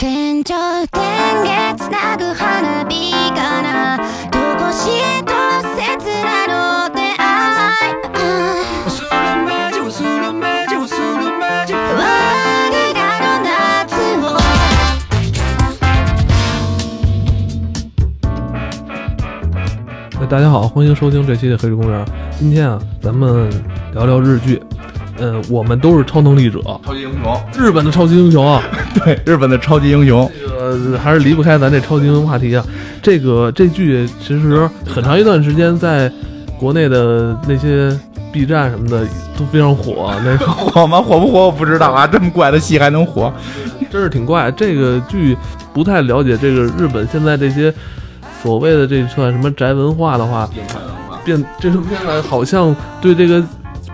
天頂天月つなぐ花火かなどこしえと切なの出会いあするマジをするマジをするマジあ我がの夏を呃大家好，欢迎收听这期的《黑水公园》。今天啊，咱们聊聊日剧。 呃，我们都是超能力者，超级英雄，日本的超级英雄啊，对，日本的超级英雄，这个还是离不开咱这超级英雄话题啊。这个这剧其实很长一段时间在国内的那些 B 站什么的都非常火，那个 火吗？火不火我不知道啊，这么怪的戏还能火？真是挺怪。这个剧不太了解这个日本现在这些所谓的这算什么宅文化的话，变这种片子好像对这个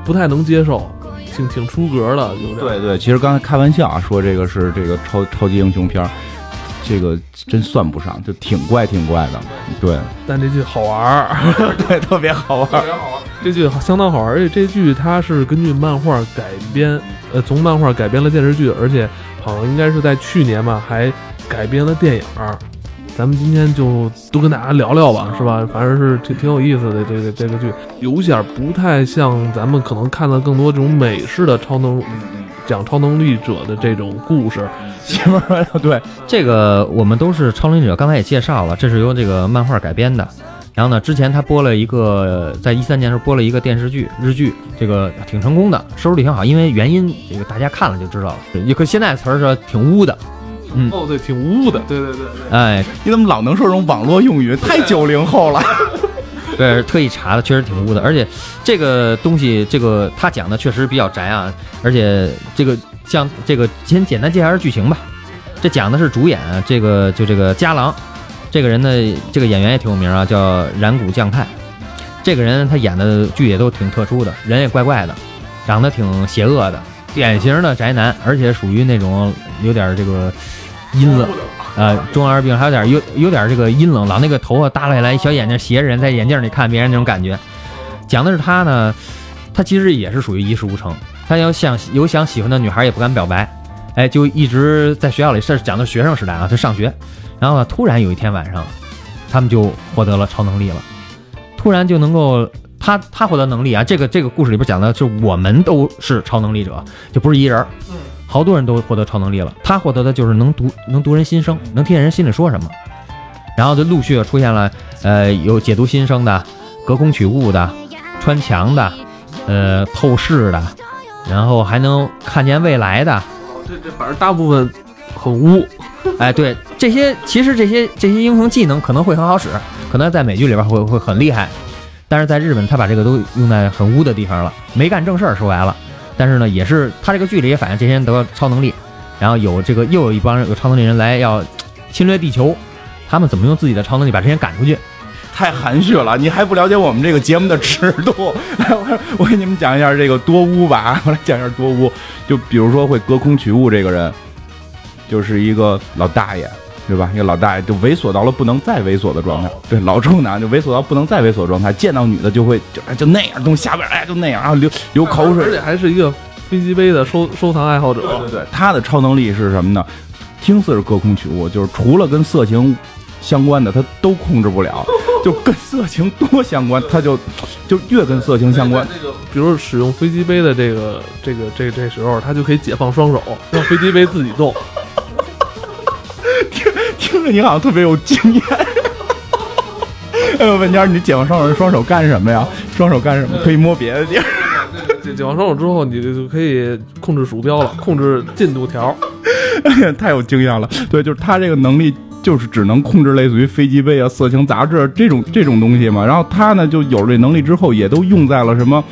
不太能接受，挺挺出格的，有点。对对，其实刚才开玩笑啊，说这个是这个超超级英雄片儿，这个真算不上，就挺怪挺怪的。对但这剧好玩儿，对，特别好玩儿。这剧相当好玩儿，而且这剧它是根据漫画改编，呃，从漫画改编了电视剧，而且好像应该是在去年吧，还改编了电影儿。咱们今天就都跟大家聊聊吧，是吧？反正是挺挺有意思的这个这个剧，有一点儿不太像咱们可能看的更多这种美式的超能讲超能力者的这种故事。媳妇儿对，这个我们都是超能力者，刚才也介绍了，这是由这个漫画改编的。然后呢，之前他播了一个，在一三年时候播了一个电视剧日剧，这个挺成功的，收视率挺好。因为原因，这个大家看了就知道了。也可现在词儿是挺污的，嗯，哦，对，挺污的，对对对对。哎，你怎么老能说这种网络用语？太九零后了。对，特意查的，确实挺污的。而且这个东西，这个他讲的确实比较宅啊。而且这个像这个，先简单介绍一下剧情吧。这讲的是主演啊这个就这个家郎，这个人呢，这个演员也挺有名啊，叫染谷将太。这个人他演的剧也都挺特殊的，人也怪怪的，长得挺邪恶的，典型的宅男，而且属于那种有点这个阴冷。呃，中二病还有点有有点这个阴冷，老那个头发耷拉下来，小眼睛斜着人在眼镜里看别人那种感觉。讲的是他呢，他其实也是属于一事无成，他要想有想喜欢的女孩也不敢表白，哎，就一直在学校里，这是讲的学生时代啊，他上学，然后呢，突然有一天晚上，他们就获得了超能力了，突然就能够。他他获得能力啊，这个这个故事里边讲的是我们都是超能力者，就不是一人儿，好多人都获得超能力了。他获得的就是能读能读人心声，能听见人心里说什么。然后就陆续出现了，呃，有解读心声的，隔空取物的，穿墙的，呃，透视的，然后还能看见未来的。这这反正大部分很污，哎，对，这些其实这些这些英雄技能可能会很好使，可能在美剧里边会会很厉害，但是在日本他把这个都用在很污的地方了，没干正事儿，说白了。但是呢，也是他这个剧里也反映这些人得到超能力，然后有这个又有一帮人有超能力人来要侵略地球，他们怎么用自己的超能力把这些人赶出去？太含蓄了，你还不了解我们这个节目的尺度。我我给你们讲一下这个多污吧，我来讲一下多污。就比如说会隔空取物这个人，就是一个老大爷，对吧？一个老大爷就猥琐到了不能再猥琐的状态，对，老处男就猥琐到不能再猥琐的状态，见到女的就会就哎就那样，从下边哎就那样，然后流流口水，而且还是一个飞机杯的收收藏爱好者。对对对，他的超能力是什么呢？听似是隔空取物，就是除了跟色情相关的，他都控制不了。就跟色情多相关，他就就越跟色情相关。这个，比如使用飞机杯的这个这个这这时候，他就可以解放双手，让飞机杯自己动。你好像特别有经验。哎，呦问天，你解放双手，双手干什么呀？双手干什么？可以摸别的地儿。解解放双手之后，你就可以控制鼠标了，控制进度条。哎呀，太有经验了。对，就是他这个能力，就是只能控制类似于飞机杯啊、色情杂志这种这种东西嘛。然后他呢，就有这能力之后，也都用在了什么，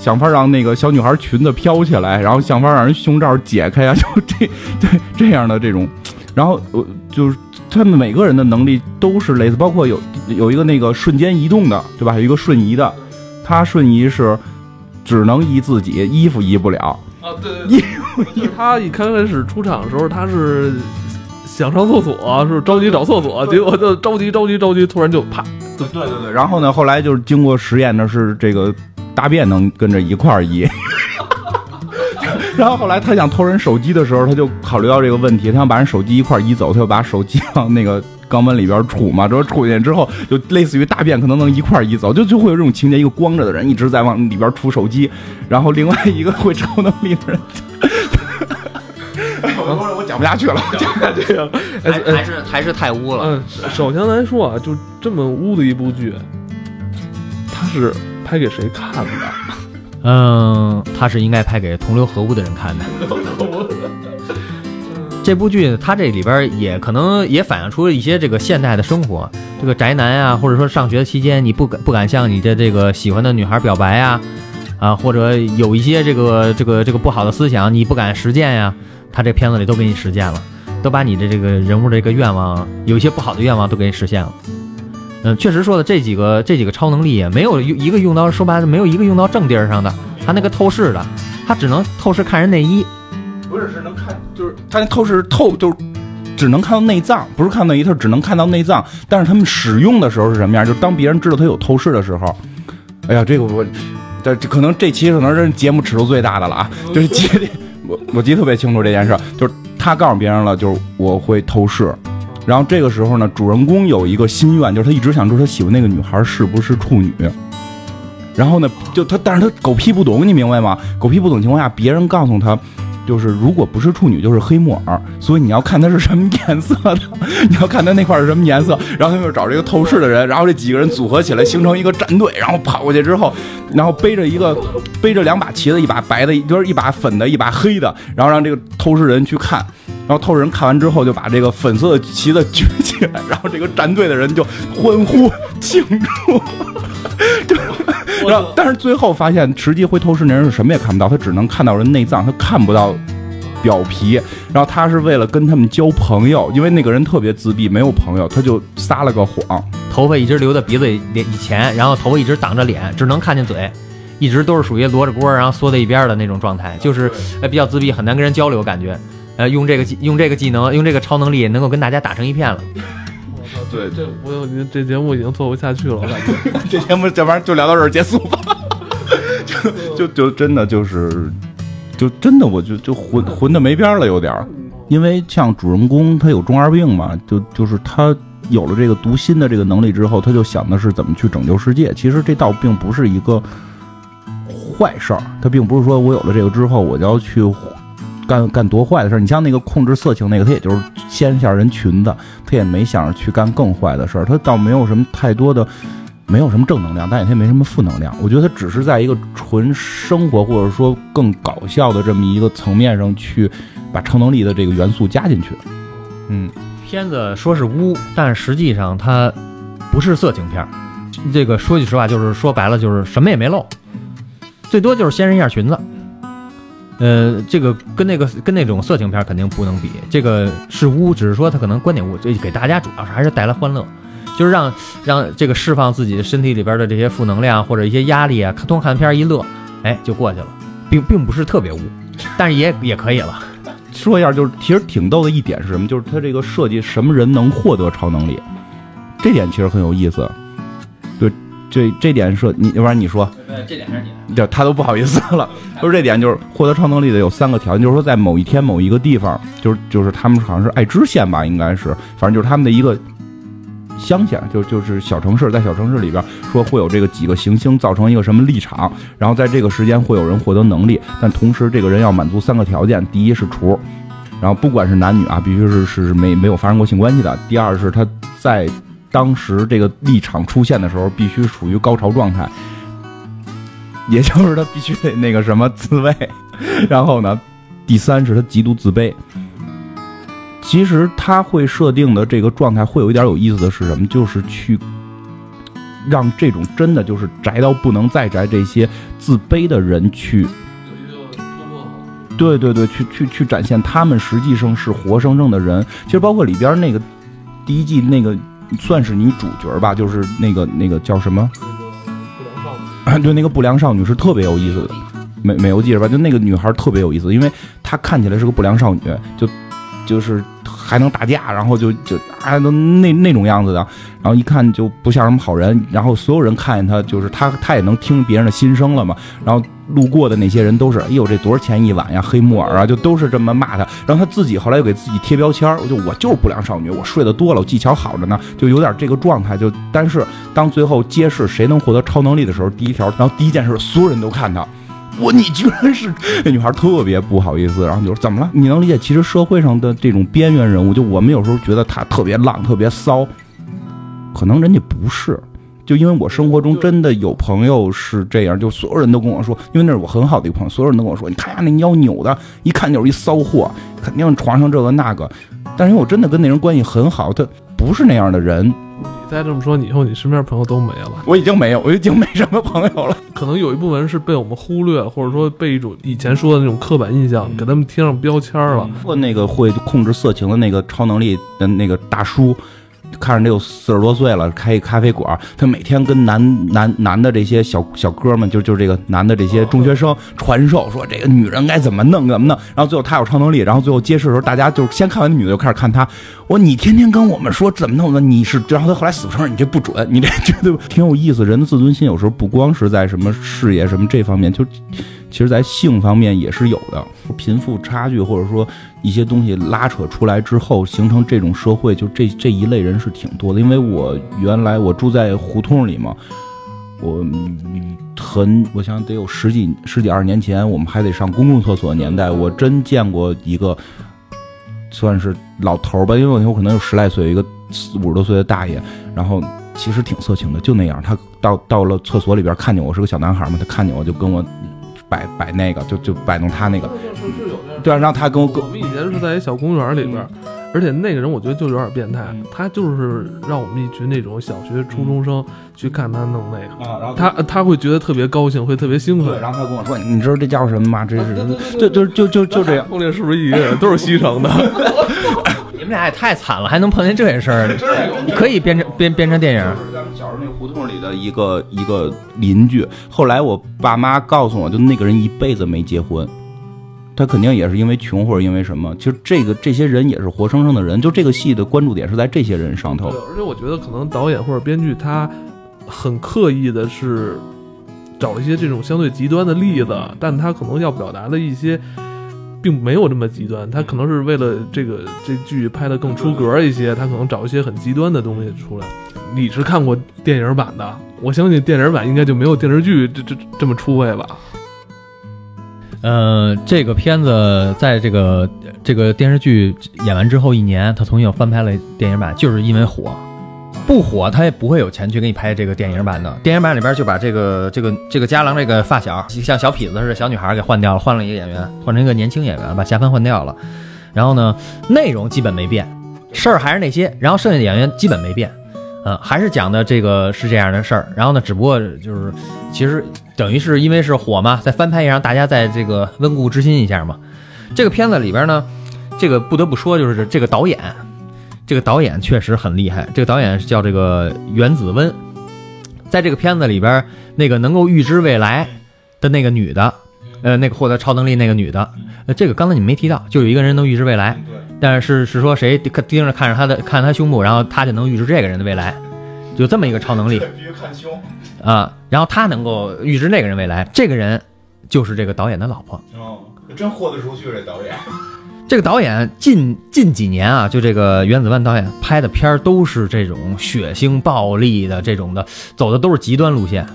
想法让那个小女孩裙子飘起来，然后想法让人胸罩解开啊，就这对这样的这种。然后我就是他们每个人的能力都是类似，包括有有一个那个瞬间移动的，对吧？有一个瞬移的，他瞬移是只能移自己，衣服移不了。啊，对对对，就是他一开始出场的时候，他是想上厕所，是着急找厕所，结果就着急着急着急，突然就啪，对对对。然后呢，后来就是经过实验呢是这个大便能跟着一块儿移。然后后来他想偷人手机的时候，他就考虑到这个问题，他想把人手机一块移走，他就把手机往那个肛门里边杵嘛，之后杵进去之后，就类似于大便可能能一块移走，就 就会有这种情节，一个光着的人一直在往里边杵手机，然后另外一个会超能力的人。哎我我我讲不下去了，讲不下去了。还还是还是太污了。嗯，首先来说啊，就这么污的一部剧，它是拍给谁看的？嗯，他是应该拍给同流合污的人看的。这部剧它这里边也可能也反映出了一些这个现代的生活，这个宅男啊，或者说上学期间你不敢不敢向你的这个喜欢的女孩表白啊，啊，或者有一些这个这个这个不好的思想你不敢实践呀，他这片子里都给你实践了，都把你的这个人物的这个愿望，有一些不好的愿望都给你实现了。嗯，确实说的这几个这几个超能力也，没有用一个用到说白了没有一个用到正地儿上的，他那个透视的，他只能透视看人内衣。不是，是能看，就是他那透视透，就是只能看到内脏，不是看到内，他只能看到内脏。但是他们使用的时候是什么样？就是当别人知道他有透视的时候，哎呀，这个我，这这可能这期可能是节目尺度最大的了啊！就是记 我我记得特别清楚这件事，就是他告诉别人了，就是我会透视。然后这个时候呢，主人公有一个心愿，就是他一直想知道他喜欢那个女孩是不是处女。然后呢，就他，但是他狗屁不懂，你明白吗？狗屁不懂情况下，别人告诉他，就是如果不是处女，就是黑木耳，所以你要看它是什么颜色的，你要看它那块是什么颜色，然后他们就找这个透视的人，然后这几个人组合起来形成一个战队，然后跑过去之后，然后背着一个背着两把旗子，一把白的，就是一把粉的，一把黑的，然后让这个透视人去看。然后透视人看完之后，就把这个粉色的旗子举起来，然后这个战队的人就欢呼庆祝。就然后，但是最后发现，实际会透视那人是什么也看不到，他只能看到人内脏，他看不到表皮。然后他是为了跟他们交朋友，因为那个人特别自闭，没有朋友，他就撒了个谎。头发一直留在鼻子里以前，然后头发一直挡着脸，只能看见嘴，一直都是属于罗着锅，然后缩在一边的那种状态，就是呃比较自闭，很难跟人交流，感觉。呃，用这个技用这个技能，用这个超能力，能够跟大家打成一片了。对，这我有这节目已经做不下去了，我感觉。这节目这玩意儿就聊到这儿结束吧。就就就真的就是，就真的我就就混混的没边儿了，有点儿。因为像主人公他有中二病嘛，就就是他有了这个读心的这个能力之后，他就想的是怎么去拯救世界。其实这倒并不是一个坏事儿，他并不是说我有了这个之后我就要去干干多坏的事儿。你像那个控制色情那个，他也就是掀一下人裙子，他也没想着去干更坏的事儿，他倒没有什么太多的。没有什么正能量，但也也没什么负能量。我觉得他只是在一个纯生活或者说更搞笑的这么一个层面上去把超能力的这个元素加进去。嗯，片子说是污，但实际上它不是色情片儿。这个说句实话，就是说白了就是什么也没露，最多就是掀人一下裙子。呃，这个跟那个跟那种色情片肯定不能比。这个是污，只是说它可能观点污，这给大家主要是还是带来欢乐，就是让让这个释放自己身体里边的这些负能量或者一些压力啊，看通看片儿一乐，哎就过去了，并并不是特别污，但是也也可以了。说一下，就是其实挺逗的一点是什么？就是他这个设计什么人能获得超能力，这点其实很有意思。对，这这点设你要不然你说，这点是你就他都不好意思了。就是这点，就是获得超能力的有三个条件，就是说在某一天某一个地方，就是就是他们好像是爱知县吧，应该是，反正就是他们的一个乡下，就就是小城市，在小城市里边说会有这个几个行星造成一个什么立场，然后在这个时间会有人获得能力，但同时这个人要满足三个条件：第一是厨，然后不管是男女啊，必须是是没没有发生过性关系的；第二是他在当时这个立场出现的时候必须处于高潮状态，也就是他必须得那个什么自慰，然后呢，第三是他极度自卑。其实他会设定的这个状态会有一点有意思的是什么？就是去让这种真的就是宅到不能再宅这些自卑的人去，对对对，去去去展现他们实际上是活生生的人。其实包括里边那个第一季那个算是女主角吧，就是那个那个叫什么？不良少女，对，那个不良少女是特别有意思的，美美游记是吧？就那个女孩特别有意思，因为她看起来是个不良少女，就就是还能打架，然后就就啊都那那种样子的，然后一看就不像什么好人，然后所有人看见他就是他他也能听别人的心声了嘛，然后路过的那些人都是，哎呦这多少钱一晚呀，黑木耳啊，就都是这么骂他，然后他自己后来又给自己贴标签，我就我就是不良少女，我睡得多了，我技巧好着呢，就有点这个状态，就但是当最后揭示谁能获得超能力的时候，第一条，然后第一件事所有人都看他。我你居然是那女孩特别不好意思，然后就说怎么了？你能理解？其实社会上的这种边缘人物，就我们有时候觉得他特别浪、特别骚，可能人家不是。就因为我生活中真的有朋友是这样，就所有人都跟我说，因为那是我很好的一个朋友，所有人都跟我说，你看呀那腰扭的，一看就是一骚货，肯定床上这个那个。但是因为我真的跟那人关系很好，他不是那样的人，你再这么说，你以后你身边朋友都没了。我已经没有，我已经没什么朋友了。可能有一部分人是被我们忽略，或者说被一种以前说的那种刻板印象给他们贴上标签了。或那个会控制色情的那个超能力的那个大叔，看着得有四十多岁了，开一咖啡馆，他每天跟男男男的这些小小哥们，就就这个男的这些中学生传授说这个女人该怎么弄怎么弄，然后最后他有超能力，然后最后揭示的时候，大家就先看完女的就开始看他，我说你天天跟我们说怎么弄的，你是，然后他后来死不承认，你这不准，你这 绝对挺有意思。人的自尊心有时候不光是在什么事业什么这方面，就其实在性方面也是有的，贫富差距或者说一些东西拉扯出来之后，形成这种社会，就这这一类人是挺多的。因为我原来我住在胡同里嘛，我很我想得有十几十几二十年前，我们还得上公共厕所的年代，我真见过一个算是老头儿吧，因为我可能有十来岁，一个四五十多岁的大爷，然后其实挺色情的，就那样。他到到了厕所里边，看见我是个小男孩嘛，他看见我就跟我摆摆那个，就就摆弄他那个，对啊，然后他跟我跟我们以前是在一小公园里边，而且那个人我觉得就有点变态，他就是让我们一群那种小学初中生去看他弄那个，啊，然后他他会觉得特别高兴，会特别兴对，奋。然后他跟我说，你知道这叫什么吗？这是就就就就就这样。后面是不是一个人都是西城的？你们俩也太惨了，还能碰见这些事儿，可以编成编编成电影。就是咱们小时候那胡同里的一个一个邻居。后来我爸妈告诉我，就那个人一辈子没结婚，他肯定也是因为穷或者因为什么。其实这个这些人也是活生生的人，就这个戏的关注点是在这些人上头。而且我觉得可能导演或者编剧他很刻意的是找了一些这种相对极端的例子，但他可能要表达的一些并没有这么极端，他可能是为了这个这剧拍的更出格一些，他可能找一些很极端的东西出来。你是看过电影版的，我相信电影版应该就没有电视剧这这这么出位吧？呃，这个片子在这个这个电视剧演完之后一年，他重新又翻拍了电影版，就是因为火。不火，他也不会有钱去给你拍这个电影版的。电影版里边就把这个这个这个家郎这个发小，像小痞子似的小女孩给换掉了，换了一个演员，换成一个年轻演员，把夏帆换掉了。然后呢，内容基本没变，事儿还是那些，然后剩下的演员基本没变，嗯、还是讲的这个是这样的事儿。然后呢，只不过就是其实等于是因为是火嘛，再翻拍一，让大家在这个温故知新一下嘛。这个片子里边呢，这个不得不说就是这个导演，这个导演确实很厉害。这个导演是叫这个袁子温，在这个片子里边，那个能够预知未来的那个女的，呃，那个获得超能力那个女的，呃，这个刚才你们没提到，就有一个人能预知未来，但是是说谁盯盯着看着他的看他胸部，然后他就能预知这个人的未来，有这么一个超能力。必须看胸。啊，然后他能够预知那个人未来，这个人就是这个导演的老婆。哦，真豁得出去这导演。这个导演近近几年啊，就这个原子万导演拍的片儿都是这种血腥暴力的这种的，走的都是极端路线。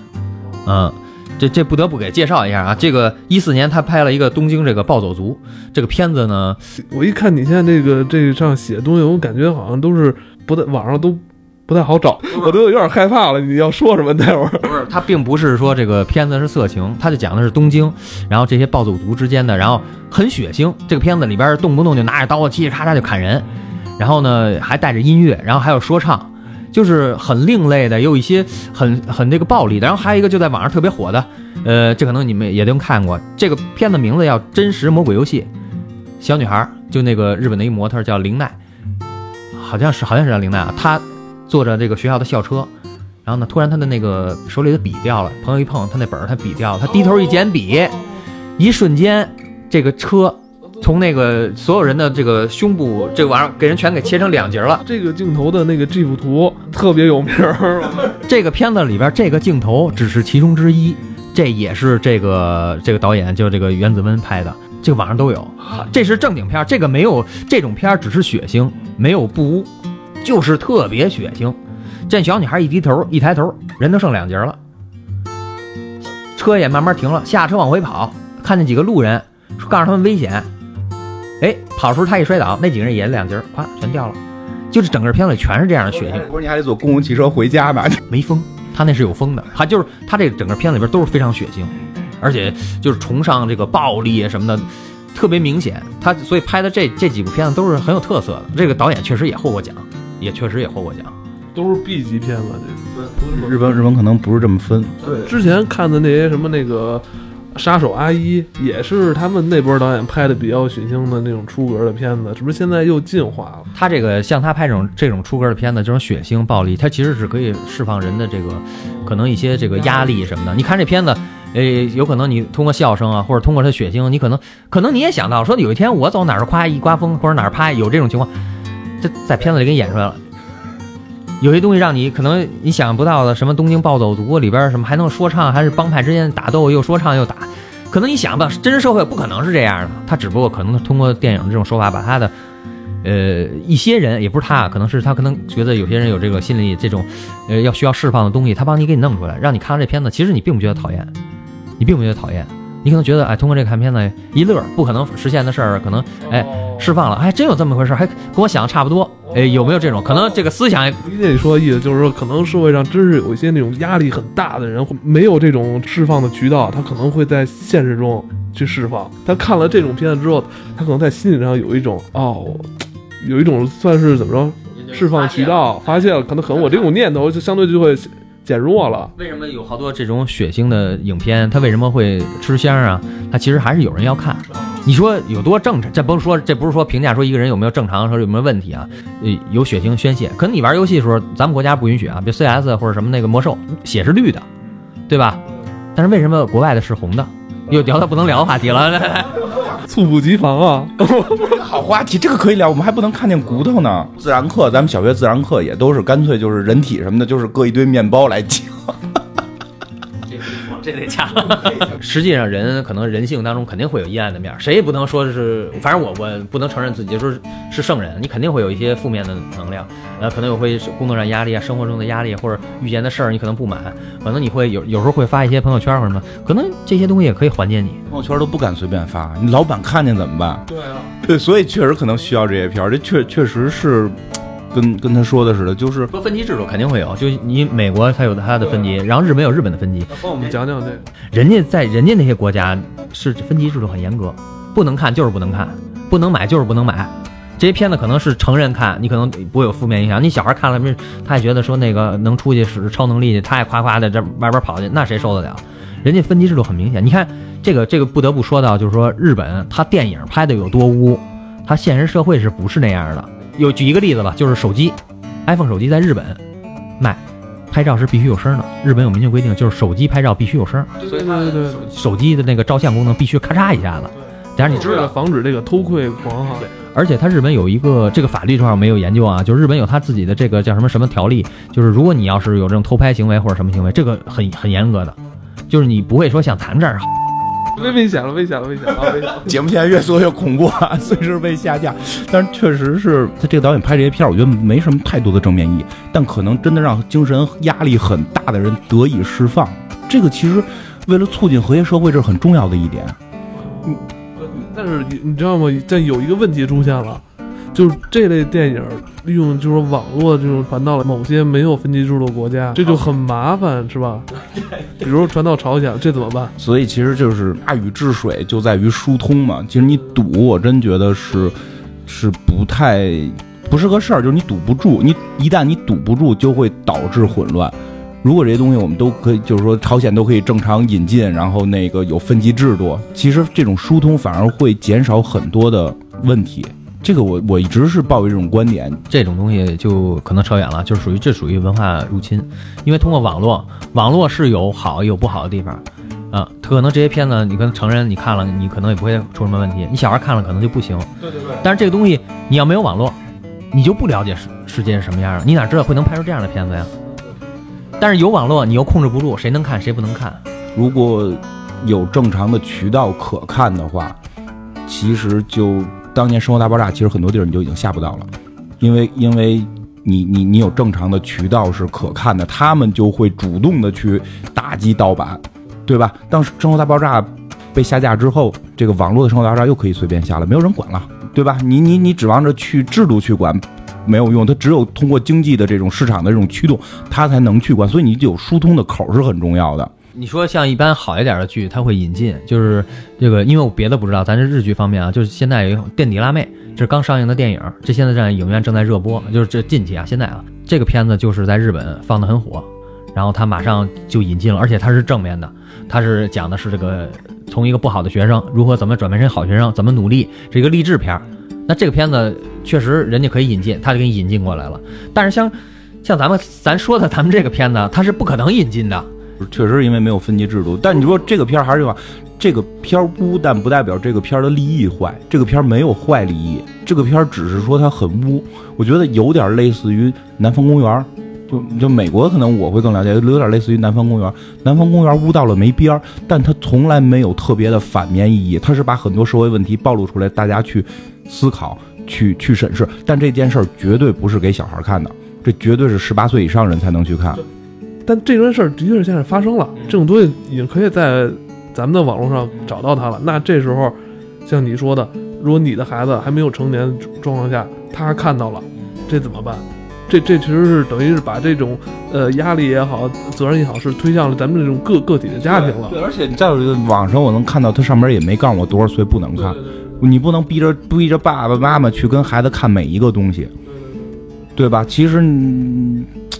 嗯，这这不得不给介绍一下啊，这个一四年他拍了一个东京这个暴走族这个片子呢，我一看你现在这个这上写的东西，我感觉好像都是不在网上都不太好找，我都有点害怕了。你要说什么？待会儿不是，他并不是说这个片子是色情，他就讲的是东京，然后这些暴走族之间的，然后很血腥。这个片子里边动不动就拿着刀啊，嘁哧咔嚓就砍人，然后呢还带着音乐，然后还有说唱，就是很另类的，也有一些很很这个暴力的。然后还有一个就在网上特别火的，呃，这可能你们也都看过，这个片子名字叫《真实魔鬼游戏》，小女孩儿就那个日本的一模特叫林奈，好像是好像是叫林奈啊，她坐着这个学校的校车。然后呢，突然他的那个手里的笔掉了，朋友一碰，他那本儿他笔掉了，他低头一捡笔，一瞬间，这个车从那个所有人的这个胸部这个玩意儿给人全给切成两截了。这个镜头的那个 GIF 图特别有名儿，这个片子里边这个镜头只是其中之一，这也是这个这个导演就这个袁子温拍的，这个网上都有。这是正经片，这个没有这种片儿只是血腥，没有不污，就是特别血腥。这小女孩一低头一抬头，人都剩两截了，车也慢慢停了，下车往回跑，看见几个路人，说告诉他们危险。哎，跑的时候他一摔倒，那几个人也两截儿，咵全掉了。就是整个片子里全是这样的血腥。不是你还得坐公共汽车回家吧？没风，他那是有风的，他就是他这整个片子里边都是非常血腥，而且就是崇尚这个暴力啊什么的，特别明显。他所以拍的这这几部片子都是很有特色的。这个导演确实也获过奖，也确实也获过奖。都是 B 级片吧？这日本日本可能不是这么分，对之前看的那些什么那个杀手阿一，也是他们那波导演拍的比较血腥的那种出格的片子，是不是现在又进化了？他这个像他拍这种这种出格的片子，这种血腥暴力，他其实是可以释放人的这个可能一些这个压力什么的。你看这片子，诶，有可能你通过笑声啊，或者通过他血腥，你可能可能你也想到说有一天我走哪儿夸一刮风，或者哪儿啪有这种情况，这在片子里给你演出来了。有些东西让你可能你想象不到的，什么东京暴走族里边什么还能说唱，还是帮派之间打斗又说唱又打，可能你想不到，真实社会不可能是这样的。他只不过可能通过电影这种手法，把他的呃一些人，也不是他，可能是他可能觉得有些人有这个心理这种呃要需要释放的东西，他帮你给你弄出来，让你看完这片子，其实你并不觉得讨厌，你并不觉得讨厌，你可能觉得哎，通过这个看片子一乐，不可能实现的事儿，可能哎释放了，还真有这么回事，还跟我想的差不多。哎，有没有这种可能？这个思想理解你说的意思，就是说，可能社会上真是有一些那种压力很大的人，没有这种释放的渠道，他可能会在现实中去释放。他看了这种片子之后，他可能在心理上有一种哦，有一种算是怎么着释放渠道，发现了，可能可能我这种念头就相对就会减弱了。为什么有好多这种血腥的影片，它为什么会吃香啊？它其实还是有人要看。你说有多正常？这甭说，这不是说评价说一个人有没有正常，说有没有问题啊？呃，有血腥宣泄，可能你玩游戏的时候，咱们国家不允许啊，比如 CS 或者什么那个魔兽，血是绿的，对吧？但是为什么国外的是红的？又聊到不能聊的话题了，猝不及防啊！好话题，这个可以聊。我们还不能看见骨头呢。自然课，咱们小学自然课也都是干脆就是人体什么的，就是搁一堆面包来讲。这得掐。实际上，人可能人性当中肯定会有阴暗的面儿，谁也不能说是，反正我我不能承认自己就是是圣人，你肯定会有一些负面的能量，呃，可能有会工作上压力啊，生活中的压力，或者遇见的事儿你可能不满，可能你会有有时候会发一些朋友圈或者什么，可能这些东西也可以缓解你。朋友圈都不敢随便发，你老板看见怎么办？对啊，对，所以确实可能需要这些片儿，这确确实是跟跟他说的似的，就是说分级制度肯定会有，就你美国它有它的分级，然后日本有日本的分级，帮我们讲讲这个。人家在人家那些国家是分级制度很严格，不能看就是不能看，不能买就是不能买。这些片子可能是成人看，你可能不会有负面影响。你小孩看了，没他也觉得说那个能出去使超能力去，他也夸夸的这外边跑去，那谁受得了？人家分级制度很明显。你看这个这个不得不说到，就是说日本他电影拍的有多污，他现实社会是不是那样的？有举一个例子吧，就是手机，iPhone 手机在日本卖。拍照是必须有声的，日本有明确规定，就是手机拍照必须有声，对对对对，手机的那个照相功能必须咔嚓一下子。但是你知道，防止这个偷窥狂哈，而且它日本有一个这个法律这块没有研究啊，就是日本有他自己的这个叫什么什么条例，就是如果你要是有这种偷拍行为或者什么行为，这个很很严格的，就是你不会说像咱们这儿危危险了，危险了，危险了，危险了。节目现在越做越恐怖啊，随时被下架。但是确实是他这个导演拍这些片儿，我觉得没什么太多的正面意义，但可能真的让精神压力很大的人得以释放。这个其实为了促进和谐社会，这是很重要的一点。嗯但是你你知道吗？这有一个问题出现了，就是这类电影利用就是网络这种传到了某些没有分级制度的国家，这就很麻烦，是吧？比如传到朝鲜，这怎么办？所以其实就是大禹治水就在于疏通嘛。其实你堵，我真觉得是是不太不是个事儿，就是你堵不住，你一旦你堵不住，就会导致混乱。如果这些东西我们都可以，就是说朝鲜都可以正常引进，然后那个有分级制度，其实这种疏通反而会减少很多的问题。这个我我一直是抱有这种观点，这种东西就可能扯远了，就是属于这属于文化入侵，因为通过网络，网络是有好也有不好的地方。啊，可能这些片子你跟成人你看了，你可能也不会出什么问题，你小孩看了可能就不行。对对对，但是这个东西你要没有网络，你就不了解世世界是什么样的，你哪知道会能拍出这样的片子呀？但是有网络，你又控制不住谁能看谁不能看。如果有正常的渠道可看的话，其实就当年《生活大爆炸》，其实很多地儿你就已经下不到了，因为因为你你你有正常的渠道是可看的，他们就会主动的去打击盗版，对吧？当《生活大爆炸》被下架之后，这个网络的《生活大爆炸》又可以随便下了，没有人管了，对吧？你你你指望着去制度去管。没有用，它只有通过经济的这种市场的这种驱动，它才能去管，所以你有疏通的口是很重要的。你说像一般好一点的剧，它会引进，就是这个，因为我别的不知道，咱这日剧方面啊，就是现在有《垫底辣妹》，这是刚上映的电影，这现在在影院正在热播，就是这近期啊，现在啊，这个片子就是在日本放的很火，然后它马上就引进了，而且它是正面的，它是讲的是这个从一个不好的学生如何怎么转变成好学生，怎么努力，是一个励志片儿。那这个片子确实人家可以引进，他就给你引进过来了，但是像像咱们咱说的咱们这个片子，它是不可能引进的。确实是因为没有分级制度，但你说这个片儿还是吧，这个片儿污，但不代表这个片儿的立意坏。这个片儿没有坏立意，这个片儿只是说它很污。我觉得有点类似于《南方公园》，就就美国可能我会更了解，有点类似于《南方公园》。《南方公园》污到了没边儿，但它从来没有特别的反面意义，它是把很多社会问题暴露出来，大家去思考、去去审视。但这件事儿绝对不是给小孩看的，这绝对是十八岁以上人才能去看。但这件事儿的确是现在发生了，这种东西已经可以在咱们的网络上找到它了。那这时候，像你说的，如果你的孩子还没有成年状况下，他看到了，这怎么办？这这其实是等于是把这种呃压力也好，责任也好，是推向了咱们这种个个体的家庭了。对，而且你在网上我能看到，它上面也没告诉我多少岁不能看，你不能逼着逼着爸爸妈妈去跟孩子看每一个东西，对吧？其实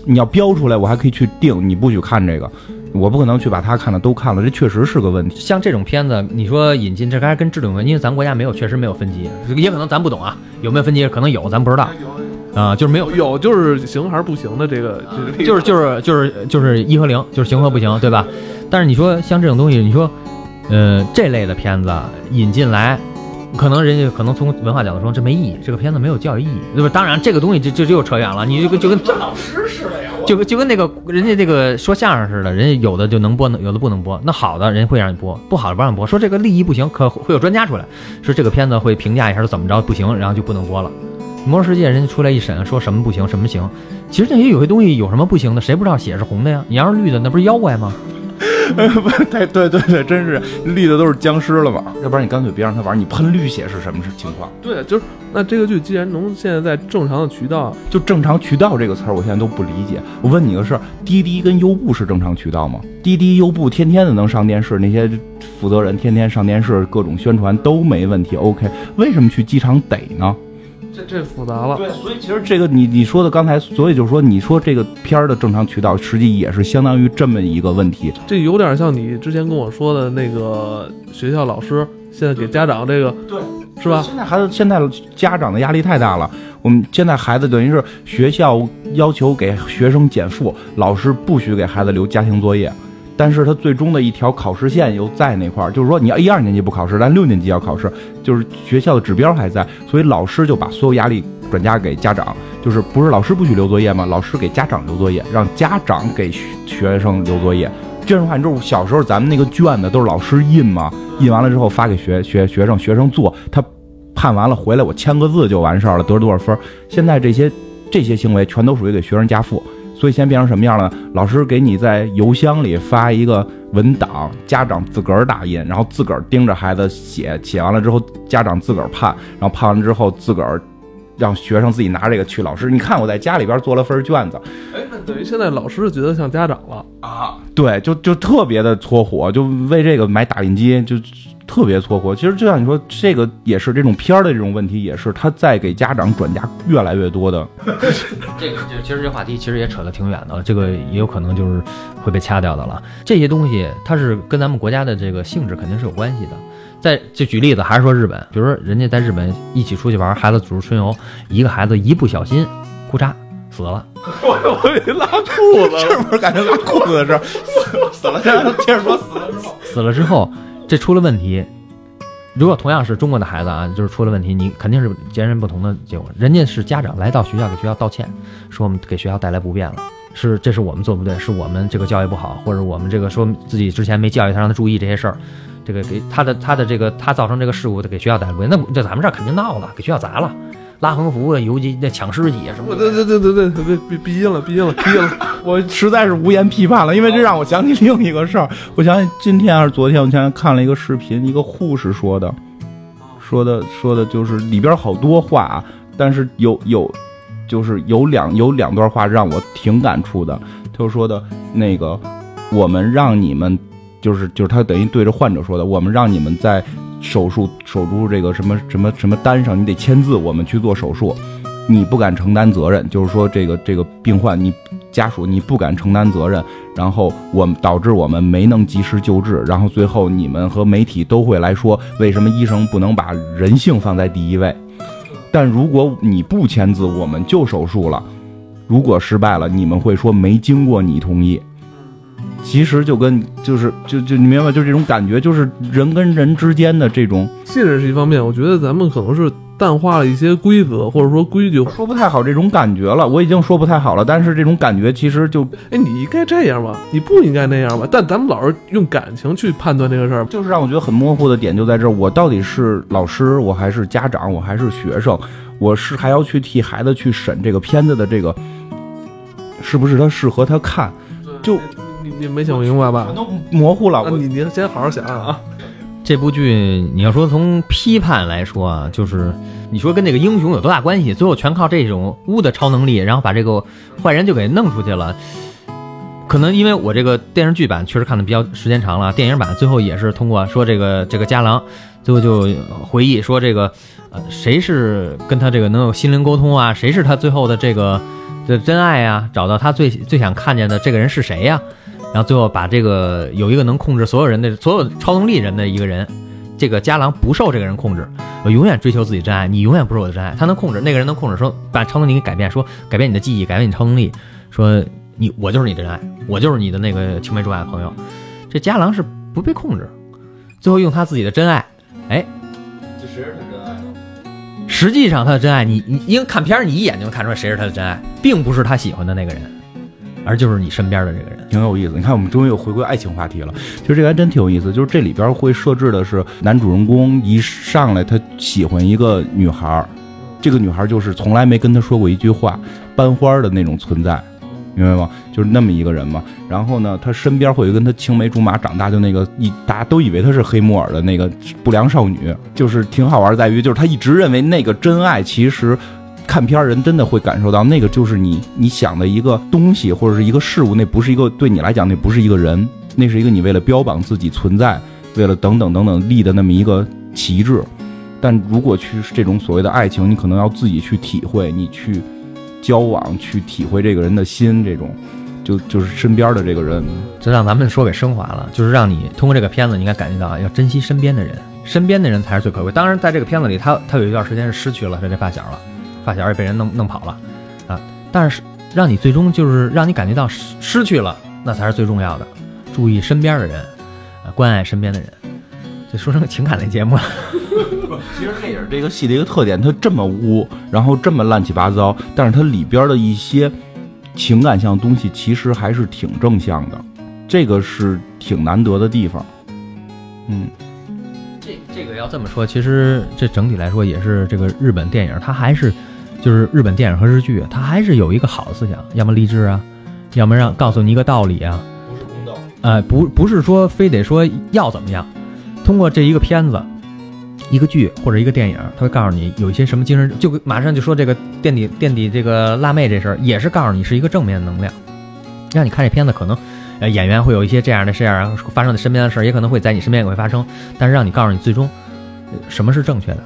你你要标出来，我还可以去定，你不许看这个，我不可能去把他看的都看了，这确实是个问题。像这种片子，你说引进，这还跟制度有关，因为咱国家没有，确实没有分级，也可能咱不懂啊，有没有分级？可能有，咱不知道啊，就是没有，有就是行还是不行的这个，这个就是就是就是就是一和零，就是行和不行，对吧？但是你说像这种东西，你说，呃，这类的片子引进来，可能人家可能从文化角度说这没意义，这个片子没有教育意义，对吧？当然，这个东西就就就又扯远了，你就跟就跟老师似的呀，就跟就跟那个人家这个说相声似的，人家有的就能播，有的不能播。那好的人家会让你播，不好的不让你播。说这个利益不行，可会有专家出来说这个片子会评价一下，怎么着不行，然后就不能播了。魔兽世界人家出来一审，说什么不行，什么行。其实那些有些东西有什么不行的，谁不知道血是红的呀？你要是绿的，那不是妖怪吗？对对对对，真是绿的都是僵尸了嘛？要不然你干脆别让他玩，你喷绿血是什么情况？对，就是那这个剧既然能现在在正常的渠道，就正常渠道这个词儿，我现在都不理解。我问你个事儿，滴滴跟优步是正常渠道吗？滴滴、优步天天的能上电视，那些负责人天天上电视，各种宣传都没问题，OK。为什么去机场逮呢？这这复杂了。对，所以其实这个你你说的刚才，所以就是说，你说这个片儿的正常渠道，实际也是相当于这么一个问题。这有点像你之前跟我说的那个学校老师现在给家长这个，对，是吧？现在孩子现在家长的压力太大了。我们现在孩子等于是学校要求给学生减负，老师不许给孩子留家庭作业。但是他最终的一条考试线又在那块儿，就是说你要一二年级不考试，但六年级要考试，就是学校的指标还在，所以老师就把所有压力转嫁给家长，就是不是老师不许留作业吗？老师给家长留作业，让家长给学生留作业。这样的话，你知道小时候咱们那个卷子都是老师印嘛，印完了之后发给学学学生，学生做，他判完了回来我签个字就完事儿了，得多少分？现在这些这些行为全都属于给学生加负。所以现在变成什么样了？老师给你在邮箱里发一个文档，家长自个儿打印，然后自个儿盯着孩子写，写完了之后家长自个儿判，然后判完之后自个儿让学生自己拿这个去老师。你看我在家里边做了份卷子，哎，那等于现在老师觉得像家长了啊，对，就就特别的搓火，就为这个买打印机就。特别搓火，其实就像你说，这个也是这种片儿的这种问题，也是他在给家长转嫁越来越多的。这个就其实这话题其实也扯得挺远的，这个也有可能就是会被掐掉的了。这些东西它是跟咱们国家的这个性质肯定是有关系的。再就举例子，还是说日本，比如说人家在日本一起出去玩，孩子组织春游，一个孩子一不小心，裤衩死了。我我给拉裤子是 不是感觉拉裤子的事儿？死了，接着说死了之后。死了之后，这出了问题。如果同样是中国的孩子啊，就是出了问题，你肯定是截然不同的结果。人家是家长来到学校给学校道歉，说我们给学校带来不便了，是这是我们做不对，是我们这个教育不好，或者我们这个说自己之前没教育他，让他注意这些事儿，这个给他的他的这个他造成这个事故，给学校带来，那在咱们这儿肯定闹了，给学校砸了，拉横幅啊，游击那抢尸体啊什么的。对对对对对，别别逼了，逼了，逼了。我实在是无言批判了，因为这让我想起另一个事儿。我想起今天还是昨天，我前天看了一个视频，一个护士说的，说的说的就是里边好多话啊，但是有有就是有两有两段话让我挺感触的。他就说的那个，我们让你们就是就是他等于对着患者说的，我们让你们在手术手术这个什么什么什么单上，你得签字，我们去做手术。你不敢承担责任，就是说这个这个病患你家属你不敢承担责任，然后我们导致我们没能及时救治，然后最后你们和媒体都会来说，为什么医生不能把人性放在第一位？但如果你不签字，我们就手术了，如果失败了，你们会说没经过你同意。其实就跟就是就就你明白，就是这种感觉，就是人跟人之间的这种信任是一方面，我觉得咱们可能是淡化了一些规则或者说规矩。说不太好这种感觉了。我已经说不太好了，但是这种感觉其实就哎，你应该这样吧？你不应该那样吧？但咱们老是用感情去判断这个事儿，就是让我觉得很模糊的点就在这儿，我到底是老师，我还是家长，我还是学生，我是还要去替孩子去审这个片子的这个是不是他适合他看，就你你没想明白吧全？都模糊了。我你你先好好想想啊。这部剧你要说从批判来说啊，就是你说跟这个英雄有多大关系？最后全靠这种巫的超能力，然后把这个坏人就给弄出去了。可能因为我这个电视剧版确实看的比较时间长了，电影版最后也是通过说这个这个家郎最后就回忆说这个呃谁是跟他这个能有心灵沟通啊？谁是他最后的这个的真爱啊、找到他最最想看见的这个人是谁呀、然后最后把这个有一个能控制所有人的所有超能力人的一个人，这个家郎不受这个人控制，我永远追求自己真爱，你永远不是我的真爱。他能控制那个人能控制，说把超能力给改变，说改变你的记忆，改变你超能力，说你我就是你的真爱，我就是你的那个青梅竹马的朋友。这家郎是不被控制，最后用他自己的真爱，哎，这谁是他真爱？实际上他的真爱，你你因为看片儿，你一眼就能看出来谁是他的真爱，并不是他喜欢的那个人，而就是你身边的这个人。挺有意思。你看，我们终于又回归爱情话题了。其实这个还真挺有意思，就是这里边会设置的是男主人公一上来他喜欢一个女孩儿，这个女孩儿就是从来没跟他说过一句话，班花的那种存在。明白吗？就是那么一个人嘛。然后呢，他身边会跟他青梅竹马长大，就那个一大家都以为他是黑木耳的那个不良少女，就是挺好玩，在于就是他一直认为那个真爱，其实看片儿人真的会感受到，那个就是你你想的一个东西或者是一个事物，那不是一个对你来讲那不是一个人，那是一个你为了标榜自己存在，为了等等等等立的那么一个旗帜。但如果去这种所谓的爱情，你可能要自己去体会，你去交往，去体会这个人的心，这种就就是身边的这个人，就让咱们说给升华了，就是让你通过这个片子，你应该感觉到要珍惜身边的人，身边的人才是最可贵。当然，在这个片子里，他他有一段时间是失去了他这发小了，发小也被人弄弄跑了啊。但是让你最终就是让你感觉到失失去了，那才是最重要的。注意身边的人，啊，关爱身边的人。这说成情感类节目了，其实这也是这个戏的一个特点，它这么污，然后这么乱七八糟，但是它里边的一些情感向的东西，其实还是挺正向的，这个是挺难得的地方。嗯，这这个要这么说，其实这整体来说也是这个日本电影，它还是就是日本电影和日剧，它还是有一个好的思想，要么励志啊，要么让告诉你一个道理啊，不是公道。呃，不不是说非得说要怎么样，通过这一个片子、一个剧或者一个电影，他会告诉你有一些什么精神，就马上就说这个垫底垫底这个辣妹这事儿，也是告诉你是一个正面能量，让你看这片子可能。呃，演员会有一些这样的事儿啊，发生在身边的事儿，也可能会在你身边也会发生，但是让你告诉你最终，呃什么是正确的，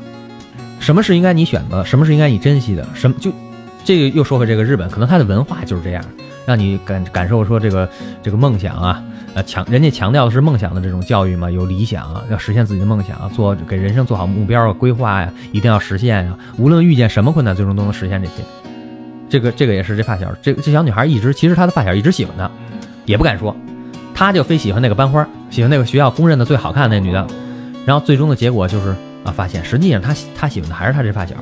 什么是应该你选择，什么是应该你珍惜的，什么就这个又说回这个日本，可能它的文化就是这样，让你感感受说这个这个梦想啊，呃强人家强调的是梦想的这种教育嘛，有理想啊，要实现自己的梦想，做给人生做好目标啊规划呀，一定要实现呀，无论遇见什么困难，最终都能实现这些。这个这个也是这发小，这这小女孩一直其实她的发小一直喜欢她，也不敢说，她就非喜欢那个班花，喜欢那个学校公认的最好看的那女的，然后最终的结果就是发现实际上他他喜欢的还是他这发小，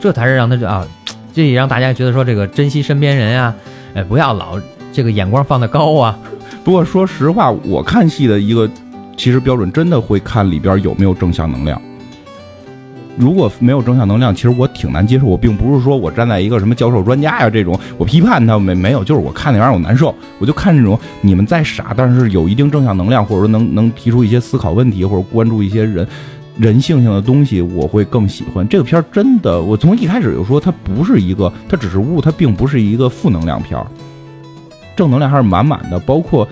这才是让他这啊，这也让大家觉得说这个珍惜身边人呀、哎，不要老这个眼光放得高啊，不过说实话，我看戏的一个其实标准真的会看里边有没有正向能量。如果没有正向能量，其实我挺难接受。我并不是说我站在一个什么教授专家呀这种，我批判他没没有，就是我看那玩意儿我难受。我就看这种你们再傻，但是有一定正向能量，或者说能能提出一些思考问题，或者关注一些人人性性的东西，我会更喜欢这个片儿。真的，我从一开始就说它不是一个，它只是物，它并不是一个负能量片儿，正能量还是满满的，包括。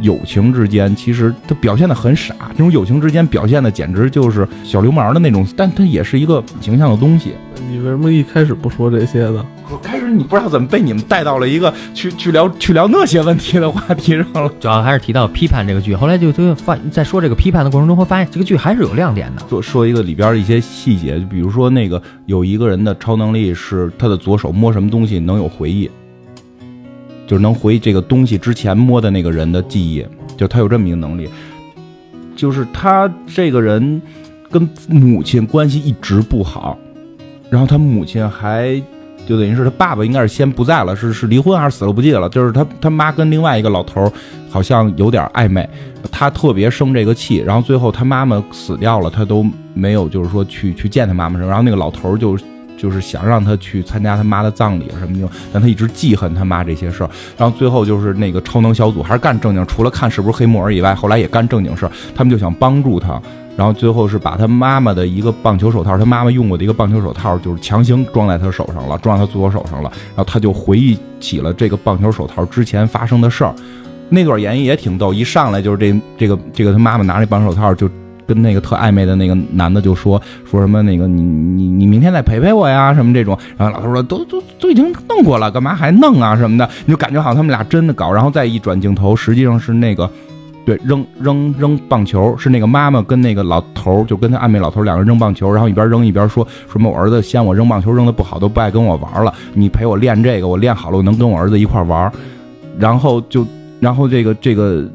友情之间，其实他表现的很傻，这种友情之间表现的简直就是小流氓的那种，但它也是一个形象的东西。你为什么一开始不说这些呢？我开始你不知道怎么被你们带到了一个去去聊去聊那些问题的话题上了。主要还是提到批判这个剧，后来就就发在说这个批判的过程中，会发现这个剧还是有亮点的。说说一个里边的一些细节，就比如说那个有一个人的超能力是他的左手摸什么东西能有回忆，就是能回忆这个东西之前摸的那个人的记忆，就他有这么一个能力。就是他这个人跟母亲关系一直不好，然后他母亲还就等于是他爸爸应该是先不在了，是是离婚还是死了不记得了。就是他他妈跟另外一个老头儿好像有点暧昧，他特别生这个气，然后最后他妈妈死掉了，他都没有就是说去去见他妈妈什么，然后那个老头儿就。就是想让他去参加他妈的葬礼什么的，但他一直记恨他妈这些事儿。然后最后就是那个超能小组还是干正经，除了看是不是黑木耳以外，后来也干正经事儿。他们就想帮助他，然后最后是把他妈妈的一个棒球手套，他妈妈用过的一个棒球手套，就是强行装在他手上了，装在他左手上了。然后他就回忆起了这个棒球手套之前发生的事儿。那段演绎也挺逗，一上来就是这这个这个他妈妈拿着棒手套就。跟那个特暧昧的那个男的就说说什么那个你你你明天再陪陪我呀什么这种，然后老头说都都都已经弄过了，干嘛还弄啊什么的，你就感觉好像他们俩真的搞，然后再一转镜头，实际上是那个对扔扔扔棒球，是那个妈妈跟那个老头就跟他暧昧老头两个人扔棒球，然后一边扔一边说什么我儿子嫌我扔棒球扔的不好，都不爱跟我玩了，你陪我练这个，我练好了我能跟我儿子一块玩，然后就然后这个这个。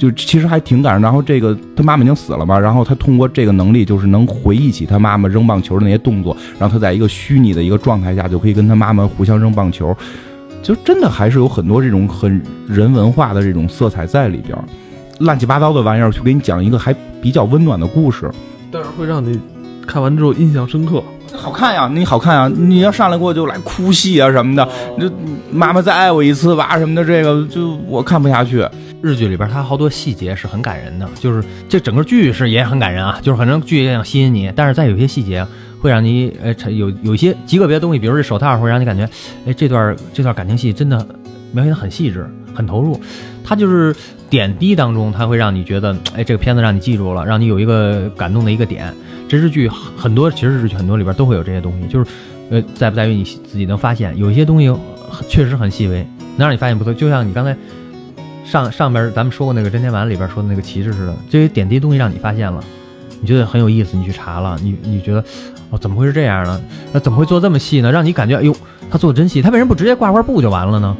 就其实还挺感人，然后这个他妈妈已经死了嘛，然后他通过这个能力，就是能回忆起他妈妈扔棒球的那些动作，然后他在一个虚拟的一个状态下，就可以跟他妈妈互相扔棒球，就真的还是有很多这种很人文化的这种色彩在里边，乱七八糟的玩意儿去给你讲一个还比较温暖的故事，但是会让你看完之后印象深刻。好看呀，你好看呀，你要上来给我就来哭戏啊什么的，就妈妈再爱我一次吧什么的，这个就我看不下去。日剧里边它好多细节是很感人的，就是这整个剧是也很感人啊，就是反正剧也想吸引你，但是在有些细节会让你呃有有一些极个别的东西，比如这手套会让你感觉，哎这段这段感情戏真的描写的很细致，很投入。它就是点滴当中，它会让你觉得，哎这个片子让你记住了，让你有一个感动的一个点。这日剧很多，其实日剧很多里边都会有这些东西，就是呃在不在于你自己能发现，有一些东西确实很细微，能让你发现不错。就像你刚才。上上边咱们说过那个真天丸里边说的那个旗帜似的，这些点滴东西让你发现了，你觉得很有意思，你去查了，你你觉得哦怎么会是这样呢？那怎么会做这么细呢？让你感觉哎呦，他做的真细，他为什么不直接挂块布就完了呢？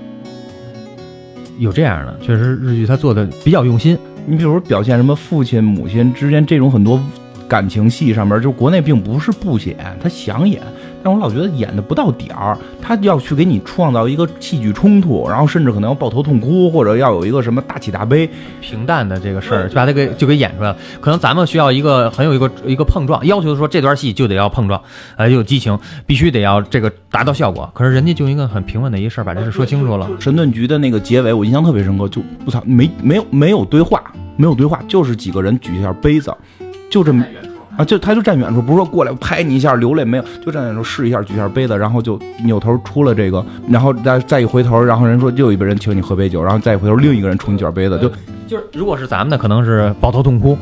有这样的，确实日剧他做的比较用心。你比如表现什么父亲母亲之间这种很多感情戏上面，就国内并不是不演，他想演。但我老觉得演的不到点儿，他要去给你创造一个戏剧冲突，然后甚至可能要抱头痛哭，或者要有一个什么大起大悲。平淡的这个事儿，就把它给就给演出来了。可能咱们需要一个很有一个一个碰撞，要求说这段戏就得要碰撞，呃，有激情，必须得要这个达到效果。可是人家就一个很平稳的一事儿，把这事说清楚了。神盾局的那个结尾，我印象特别深刻，就我操，没没有没有对话，没有对话，就是几个人举一下杯子，就这么。啊，就他就站远处，不是说过来拍你一下流泪没有，就站远处试一下举一下杯子，然后就扭头出了这个，然后再再一回头，然后人说又有一个人请你喝杯酒，然后再一回头另一个人冲你卷杯子，就就是如果是咱们的可能是抱头痛哭，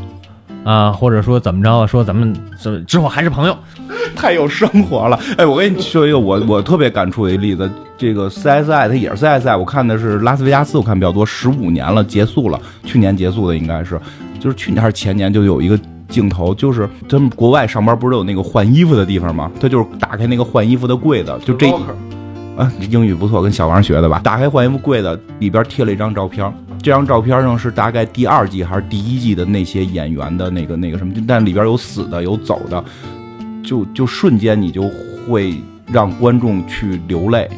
啊，或者说怎么着，说咱们是之后还是朋友，太有生活了。哎，我跟你说一个我我特别感触的一个例子，这个 CSI 它也是 CSI，我看的是拉斯维加斯，我看比较多，十五年了，结束了，去年结束的应该是，就是去年还是前年就有一个。镜头就是他们国外上班不是都有那个换衣服的地方吗？他就是打开那个换衣服的柜子，就这啊，英语不错，跟小王学的吧？打开换衣服柜子，里边贴了一张照片，这张照片上是大概第二季还是第一季的那些演员的那个那个什么，但里边有死的，有走的，就就瞬间你就会让观众去流泪，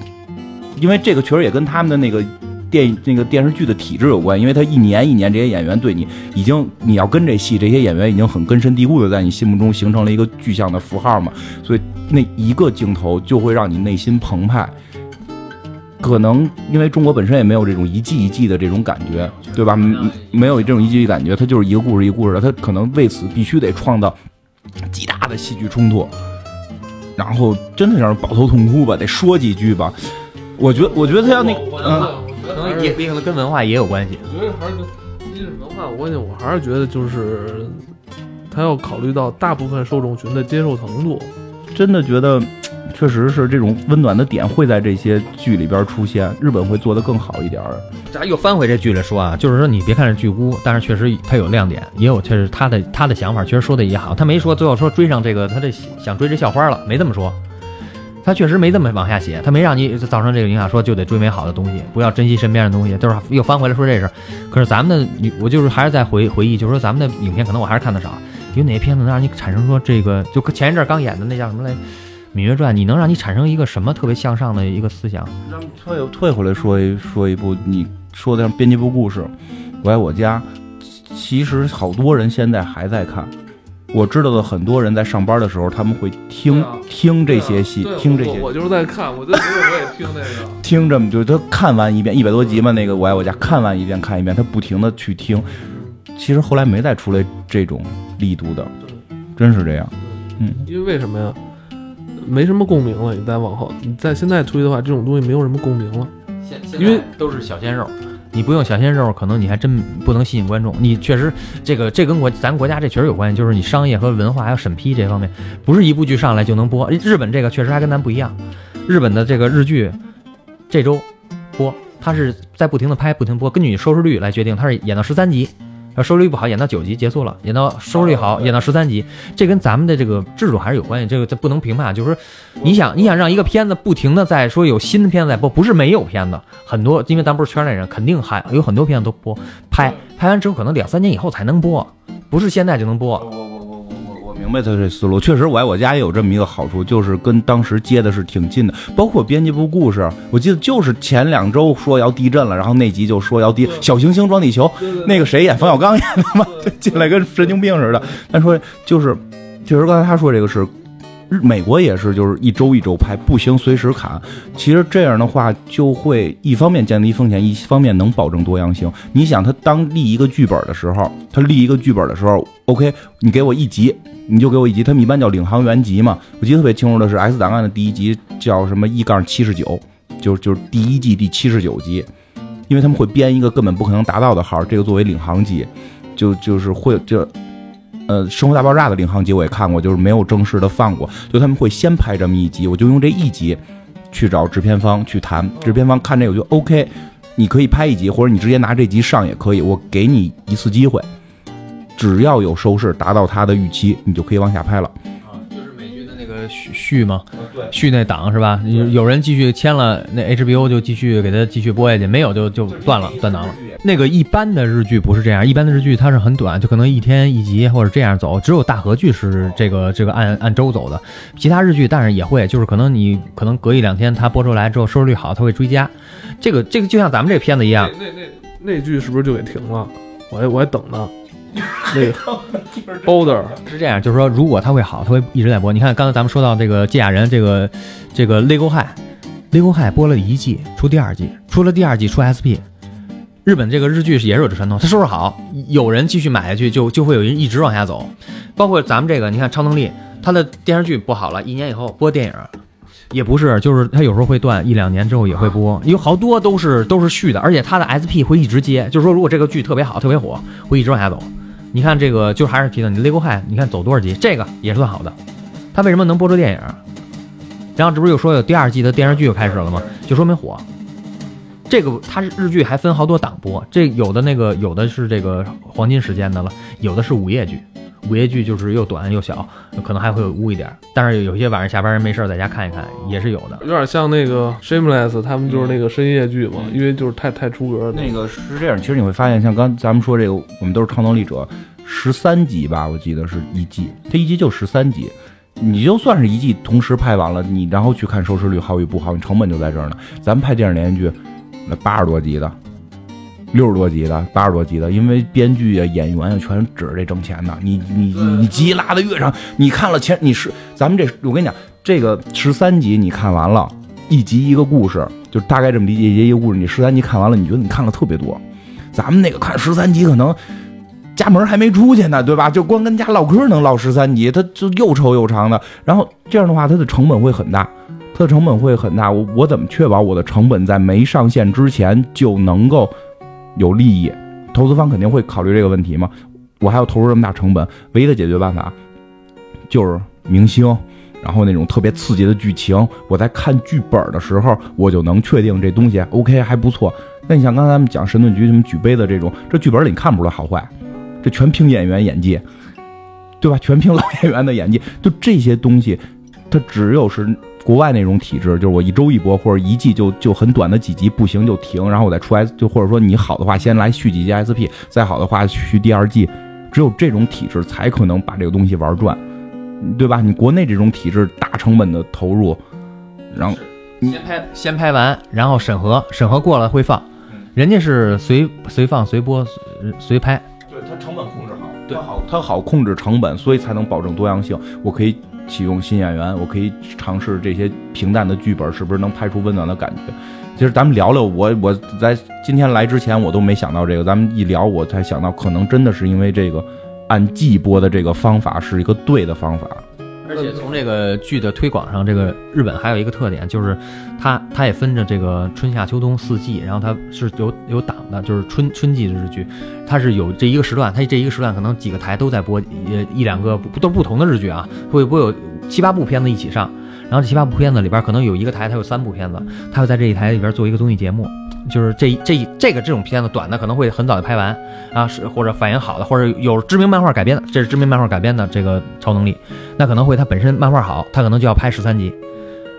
因为这个确实也跟他们的那个。电影那个电视剧的体制有关，因为他一年一年这些演员对你已经你要跟这戏，这些演员已经很根深蒂固的在你心目中形成了一个具象的符号嘛，所以那一个镜头就会让你内心澎湃。可能因为中国本身也没有这种一季一季的这种感觉，对吧？没没有这种一季一季感觉，它就是一个故事一个故事的，它可能为此必须得创造极大的戏剧冲突，然后真的让人抱头痛哭吧，得说几句吧。我觉得，我觉得他要那嗯。也可能跟文化也有关系。我觉得还是跟一是文化有关系，我还是觉得就是他要考虑到大部分受众群的接受程度。真的觉得，确实是这种温暖的点会在这些剧里边出现。日本会做得更好一点。咱又翻回这剧来说啊，就是说你别看是剧孤，但是确实它有亮点，也有确实他的他的想法，确实说的也好。他没说最后说追上这个，他这想追这校花了，没这么说。他确实没这么往下写，他没让你造成这个影响，说就得追美好的东西，不要珍惜身边的东西，就是又翻回来说这事。可是咱们的，我就是还是在回回忆，就是说咱们的影片可能我还是看的少，有哪些片子能让你产生说这个？就前一阵刚演的那叫什么来，《芈月传》，你能让你产生一个什么特别向上的一个思想？退退回来说一说一部你说的编辑部故事，《我爱我家》，其实好多人现在还在看。我知道的很多人在上班的时候，他们会听听这些戏，听这些。我就是在看，我就觉得我也听那个。听这么就他看完一遍一百多集嘛，那个《我爱我家》看完一遍看一遍，他不停的去听。其实后来没再出来这种力度的，真是这样。嗯，因为为什么呀？没什么共鸣了。你再往后，你在现在推的话，这种东西没有什么共鸣了。因为都是小鲜肉。你不用小鲜肉，可能你还真不能吸引观众。你确实，这个这跟国咱国家这确实有关系，就是你商业和文化还有审批这方面，不是一部剧上来就能播。日本这个确实还跟咱不一样，日本的这个日剧这周播，它是在不停的拍，不停播，根据你收视率来决定，它是演到十三集。要收视率不好，演到九集结束了；演到收视率好，演到十三集。这跟咱们的这个制度还是有关系。这个这不能评判，就是说，你想你想让一个片子不停的在说有新的片子在播，不是没有片子，很多，因为咱不是圈内人，肯定还有很多片子都播，拍拍完之后可能两三年以后才能播，不是现在就能播。明白他这思路，确实，我爱我家也有这么一个好处，就是跟当时接的是挺近的。包括编辑部故事，我记得就是前两周说要地震了，然后那集就说要地小行星撞地球，那个谁演冯小刚演的嘛，进来跟神经病似的。他说就是，确实刚才他说这个是。美国也是，就是一周一周拍，不行随时砍。其实这样的话，就会一方面降低风险，一方面能保证多样性。你想，他当立一个剧本的时候，他立一个剧本的时候，OK，你给我一集，你就给我一集。他们一般叫领航员集嘛。我记得特别清楚的是《X 档案》的第一集叫什么一杠七十九，就就是第一季第七十九集，因为他们会编一个根本不可能达到的号，这个作为领航集，就就是会就。呃，生活大爆炸的领航集我也看过，就是没有正式的放过，就他们会先拍这么一集，我就用这一集去找制片方去谈，制片方看这个就 OK，你可以拍一集，或者你直接拿这集上也可以，我给你一次机会，只要有收视达到他的预期，你就可以往下拍了。续续吗？续那档是吧？有有人继续签了，那 HBO 就继续给他继续播下去，没有就就断了，断档了。那个一般的日剧不是这样，一般的日剧它是很短，就可能一天一集或者这样走。只有大河剧是这个这个按按周走的，其他日剧但是也会，就是可能你可能隔一两天它播出来之后收视率好，它会追加。这个这个就像咱们这片子一样，那那那剧是不是就给停了？我还我还等呢。那个 Boulder 是这样，就是说如果它会好，它会一直在播。你看刚才咱们说到这个《芥雅人》，这个这个《Lego High》，《Lego High》播了一季，出第二季，出了第二季出 SP。日本这个日剧是也是有这传统，它收视好，有人继续买下去，就就会有人一直往下走。包括咱们这个，你看《超能力》，它的电视剧播好了，一年以后播电影，也不是，就是它有时候会断一两年之后也会播，有好多都是都是续的，而且它的 SP 会一直接，就是说如果这个剧特别好、特别火，会一直往下走。你看这个，就还是提到你《Lego High》，你看走多少集，这个也是算好的。他为什么能播出电影？然后这不是又说有第二季的电视剧又开始了吗？就说明火。这个它是日剧，还分好多档播。这有的那个有的是这个黄金时间的了，有的是午夜剧。午夜剧就是又短又小，可能还会有污一点儿。但是有些晚上下班人没事儿在家看一看也是有的。有点像那个 Shameless，他们就是那个深夜剧嘛，因为就是太太出格了。那个是这样，其实你会发现，像刚咱们说这个，我们都是超能力者，十三集吧，我记得是一季，它一季就十三集。你就算是一季同时拍完了，你然后去看收视率好与不好，你成本就在这儿呢。咱们拍电视连续剧，那八十多集的，六十多集的，八十多集的，因为编剧啊、演员啊全指着这挣钱呢。你你你集拉的越长，你看了前你是咱们这，我跟你讲，这个十三集你看完了，一集一个故事，就大概这么理解一集一个故事。你十三集看完了，你觉得你看了特别多。咱们那个看十三集可能。家门还没出去呢，对吧？就光跟家唠嗑能唠十三集，它就又臭又长的。然后这样的话，它的成本会很大，它的成本会很大。我我怎么确保我的成本在没上线之前就能够有利益？投资方肯定会考虑这个问题嘛。我还要投入这么大成本，唯一的解决办法就是明星，然后那种特别刺激的剧情。我在看剧本的时候，我就能确定这东西 OK 还不错。那你像刚才咱们讲神盾局什么举杯的这种，这剧本里你看不出来好坏。这全凭演员演技，对吧？全凭老演员的演技。就这些东西，它只有是国外那种体制，就是我一周一播或者一季就就很短的几集，不行就停，然后我再出 S，就或者说你好的话先来续几集 SP，再好的话续第二季。只有这种体制才可能把这个东西玩转，对吧？你国内这种体制大成本的投入，然后先拍先拍完，然后审核审核过了会放，人家是随随放随播随拍。对它成本控制好，它好它好控制成本，所以才能保证多样性。我可以启用新演员，我可以尝试这些平淡的剧本，是不是能拍出温暖的感觉？其实咱们聊聊，我我在今天来之前我都没想到这个，咱们一聊我才想到，可能真的是因为这个按季播的这个方法是一个对的方法。而且从这个剧的推广上，这个日本还有一个特点，就是它它也分着这个春夏秋冬四季，然后它是有有档的，就是春春季的日剧，它是有这一个时段，它这一个时段可能几个台都在播，也一两个不都不同的日剧啊，会不会有七八部片子一起上？然后这七八部片子里边可能有一个台它有三部片子，它会在这一台里边做一个综艺节目。就是这这这个这种片子短的可能会很早就拍完啊，是或者反应好的，或者有知名漫画改编的，这是知名漫画改编的这个超能力，那可能会它本身漫画好，他可能就要拍十三集，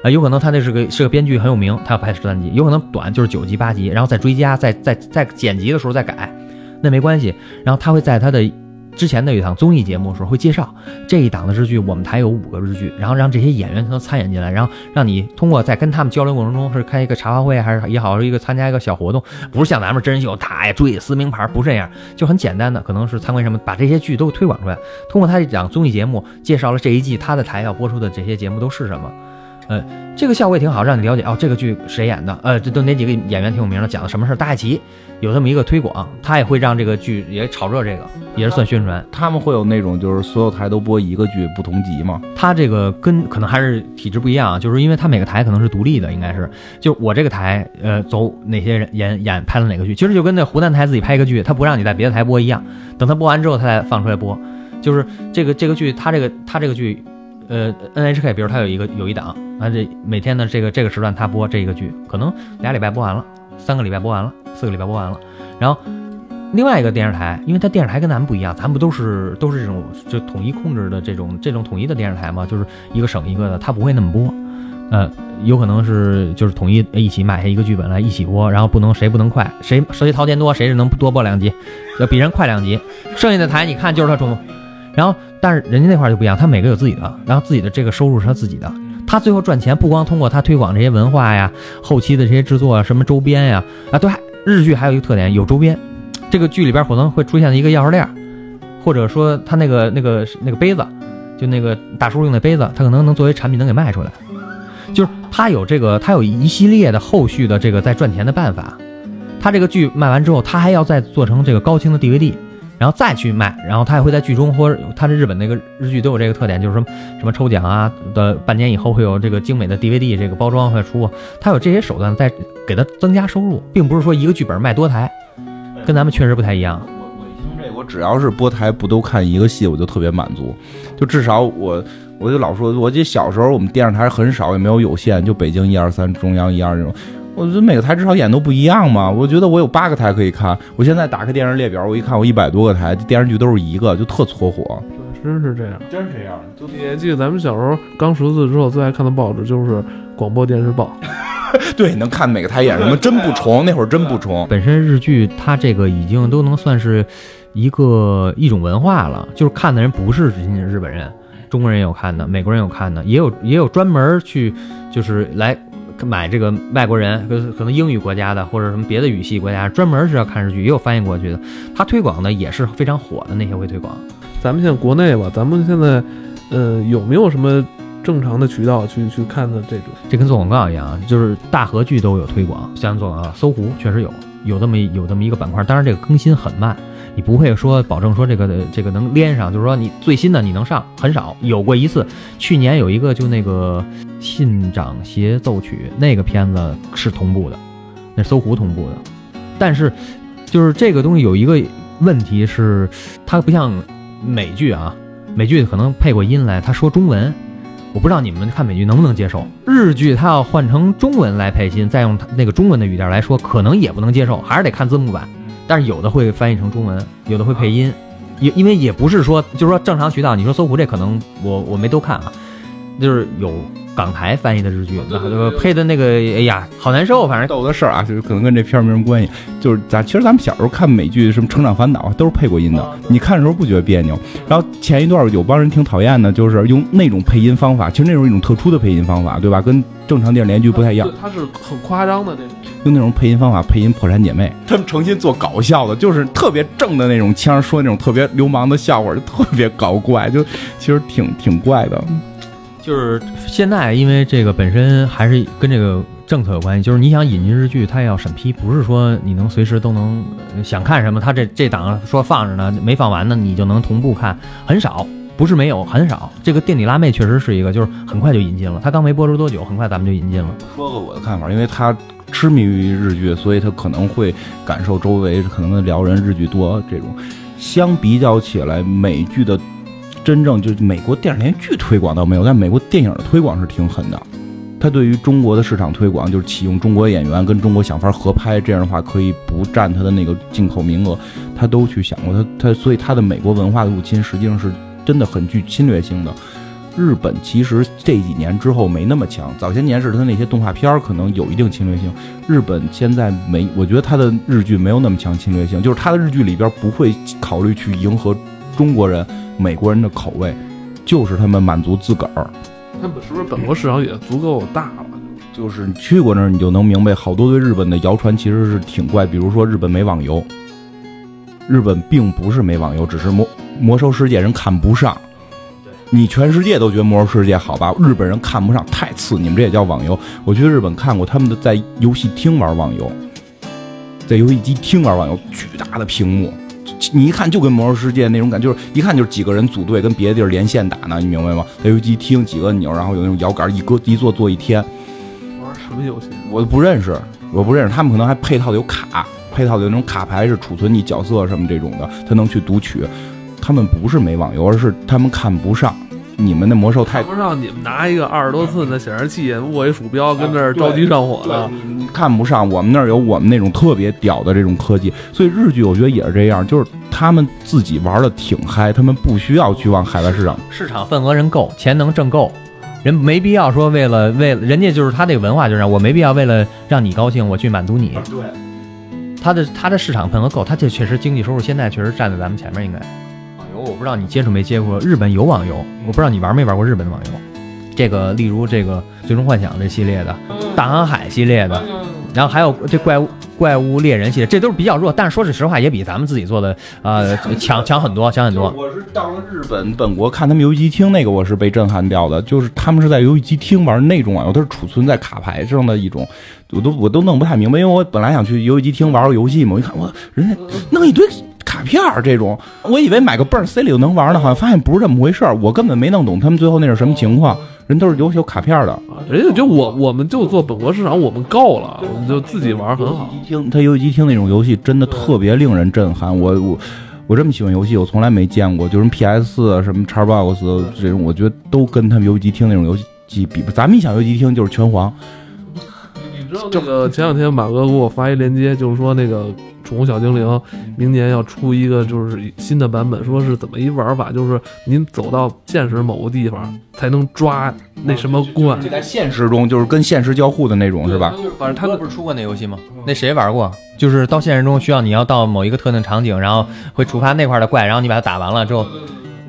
啊，有可能他那是个是个编剧很有名，他要拍十三集，有可能短就是九集八集，然后再追加，再再再剪辑的时候再改，那没关系，然后他会在他的。之前的有一档综艺节目的时候会介绍这一档的日剧，我们台有五个日剧，然后让这些演员都参演进来，然后让你通过在跟他们交流过程中是开一个茶话会还是也好，是一个参加一个小活动，不是像咱们真人秀打呀追撕名牌，不是这样，就很简单的，可能是参观什么，把这些剧都推广出来，通过他这档综艺节目介绍了这一季他的台要播出的这些节目都是什么。呃，这个效果也挺好，让你了解哦，这个剧谁演的？呃，这都哪几个演员挺有名的？讲的什么事儿？大爱奇有这么一个推广，他也会让这个剧也炒热这个，也是算宣传。他们会有那种就是所有台都播一个剧不同集吗？他这个跟可能还是体制不一样啊，就是因为他每个台可能是独立的，应该是就我这个台，呃，走哪些人演演拍了哪个剧，其实就跟那湖南台自己拍一个剧，他不让你在别的台播一样，等他播完之后他再放出来播，就是这个这个剧，他这个他这个剧。呃，NHK 比如他有一个有一档，那这每天的这个这个时段他播这个剧，可能俩礼拜播完了，三个礼拜播完了，四个礼拜播完了。然后另外一个电视台，因为它电视台跟咱们不一样，咱们不都是都是这种就统一控制的这种这种统一的电视台嘛，就是一个省一个的，它不会那么播。呃，有可能是就是统一一起买下一个剧本来一起播，然后不能谁不能快，谁谁掏钱多谁是能多播两集，要比人快两集。剩下的台你看就是他重。然后，但是人家那块就不一样，他每个有自己的，然后自己的这个收入是他自己的。他最后赚钱不光通过他推广这些文化呀、后期的这些制作啊、什么周边呀啊，对，日剧还有一个特点，有周边。这个剧里边可能会出现的一个钥匙链，或者说他那个那个那个杯子，就那个大叔用的杯子，他可能能作为产品能给卖出来。就是他有这个，他有一系列的后续的这个在赚钱的办法。他这个剧卖完之后，他还要再做成这个高清的 DVD。然后再去卖，然后他也会在剧中，或者他的日本那个日剧都有这个特点，就是什么什么抽奖啊的，半年以后会有这个精美的 DVD 这个包装会出，他有这些手段在给他增加收入，并不是说一个剧本卖多台，跟咱们确实不太一样。我我一听这，我只要是播台不都看一个戏，我就特别满足，就至少我我就老说，我记得小时候我们电视台很少，也没有有线，就北京一二三，中央一二这种。我觉得每个台至少演都不一样嘛。我觉得我有八个台可以看。我现在打开电视列表，我一看我一百多个台，电视剧都是一个，就特搓火。真是这样。真是这样，就你还记得咱们小时候刚识字之后最爱看的报纸就是广播电视报，对，能看每个台演什么，真不重，那会儿真不重。本身日剧它这个已经都能算是一个一种文化了，就是看的人不是仅仅日本人，中国人也有看的，美国人有看的，也有也有专门去就是来买这个外国人，可可能英语国家的或者什么别的语系国家，专门是要看日剧，也有翻译过去的。它推广的也是非常火的，那些会推广。咱们现在国内吧，咱们现在呃有没有什么正常的渠道去去看的这种？这跟做广告一样，就是大合剧都有推广，像做广告，搜狐确实有有这么有这么一个板块，当然这个更新很慢，你不会说保证说这个这个能连上，就是说你最新的你能上很少，有过一次，去年有一个就那个《信长协奏曲》那个片子是同步的，那搜狐同步的，但是就是这个东西有一个问题是，它不像美剧啊，美剧可能配过音来，他说中文。我不知道你们看美剧能不能接受，日剧他要换成中文来配音，再用那个中文的语调来说，可能也不能接受，还是得看字幕版。但是有的会翻译成中文，有的会配音，因因为也不是说就是说正常渠道。你说搜狐这可能我我没都看啊，就是有港台翻译的日剧，那个配的那个，哎呀，好难受，反正逗的事儿啊，就是可能跟这片儿没什么关系。就是咱其实咱们小时候看美剧，什么《成长烦恼》啊都是配过音的，你看的时候不觉得别扭。然后前一段有帮人挺讨厌的，就是用那种配音方法，其实那种一种特殊的配音方法，对吧？跟正常电视连续剧不太一样。它是很夸张的那种。用那种配音方法配音《破产姐妹》，他们诚心做搞笑的，就是特别正的那种腔，说那种特别流氓的笑话，就特别搞怪，就其实挺挺怪的。就是现在，因为这个本身还是跟这个政策有关系，就是你想引进日剧，它也要审批，不是说你能随时都能想看什么，它这这档说放着呢，没放完呢，你就能同步看，很少，不是没有，很少。这个垫底辣妹确实是一个，就是很快就引进了，它刚没播出多久，很快咱们就引进了。说个我的看法，因为他痴迷于日剧，所以他可能会感受周围可能聊人日剧多这种。相比较起来，美剧的真正就是美国电视连续剧推广倒没有，但美国电影的推广是挺狠的。他对于中国的市场推广，就是启用中国演员跟中国想法合拍，这样的话可以不占他的那个进口名额，他都去想过。他他所以他的美国文化的入侵实际上是真的很具侵略性的。日本其实这几年之后没那么强，早些年是他那些动画片可能有一定侵略性。日本现在没，我觉得他的日剧没有那么强侵略性，就是他的日剧里边不会考虑去迎合中国人、美国人的口味，就是他们满足自个儿。他们是不是本国市场也足够大了？就是你去过那儿，你就能明白，好多对日本的谣传其实是挺怪。比如说，日本没网游，日本并不是没网游，只是魔魔兽世界人看不上。你全世界都觉得魔兽世界好吧？日本人看不上，太次。你们这也叫网游？我去日本看过，他们的在游戏厅玩网游，在游戏机厅玩网游，巨大的屏幕，你一看就跟魔兽世界那种感觉，就是一看就是几个人组队跟别的地儿连线打呢，你明白吗？在游戏机听几个按钮，然后有那种摇杆，一搁一坐坐一天。玩什么游戏？我都不认识，我不认识，他们可能还配套的有卡，配套的有那种卡牌是储存你角色什么这种的，他能去读取。他们不是没网游，而是他们看不上你们的魔兽太看不上你们拿一个二十多寸的显示器握一鼠标跟那儿着急上火的。你看不上我们那儿有我们那种特别屌的这种科技，所以日剧我觉得也是这样，就是他们自己玩的挺嗨，他们不需要去往海外市场。市场份额人够，钱能挣够，人没必要说为了为了人家就是他这个文化就是这样我没必要为了让你高兴我去满足你。对，他的他的市场份额够，他这确实经济收入现在确实站在咱们前面应该。游我不知道你接触没接触过，日本有网游，我不知道你玩没玩过日本的网游。这个例如这个《最终幻想》这系列的，《大航海》系列的，然后还有这怪物怪物猎人系列，这都是比较弱，但是说句实话，也比咱们自己做的呃强强很多，强很多。我是到了日本本国看他们游戏厅那个，我是被震撼掉的，就是他们是在游戏机厅玩那种网游，它是储存在卡牌上的一种，我都我都弄不太明白，因为我本来想去游戏机厅玩玩游戏嘛，我一看我人家弄一堆。卡片儿这种，我以为买个泵塞里就能玩呢，好像发现不是这么回事儿。我根本没弄懂他们最后那是什么情况，人都是有有卡片儿的。人家就我我们就做本国市场，我们够了，我们就自己玩很好。机厅，它游戏机厅那种游戏真的特别令人震撼。我我我这么喜欢游戏，我从来没见过，就是 PS 四啊，什么 Xbox 这种，我觉得都跟他们游戏机厅那种游戏机比不。咱们一想游戏机厅就是拳皇，知道这个前两天马哥给我发一链接，就是说那个宠物小精灵明年要出一个就是新的版本，说是怎么一玩法，就是您走到现实某个地方才能抓那什么怪。就在现实中就是跟现实交互的那种是吧？反正他不是出过那游戏吗？那谁玩过？就是到现实中需要你要到某一个特定场景，然后会触发那块的怪，然后你把它打完了之后，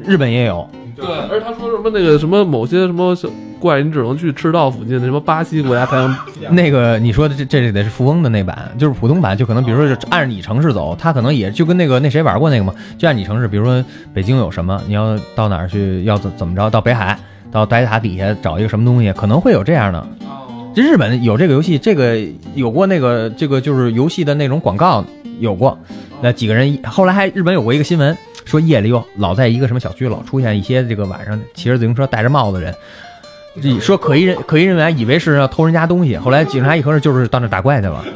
日本也有。对，而他说什么那个什么某些什么小怪，你只能去赤道附近的什么巴西国家才能。那个你说的这这里得是富翁的那版，就是普通版，就可能比如说是按着你城市走，他可能也就跟那个那谁玩过那个嘛，就按你城市，比如说北京有什么，你要到哪儿去，要怎怎么着，到北海，到白塔底下找一个什么东西，可能会有这样的。这日本有这个游戏，这个有过那个这个就是游戏的那种广告有过，那几个人后来还日本有过一个新闻，说夜里又老在一个什么小区老出现一些这个晚上骑着自行车戴着帽子的人，这说可疑人可疑人员以为是要偷人家东西，后来警察一核实就是到那打怪去了。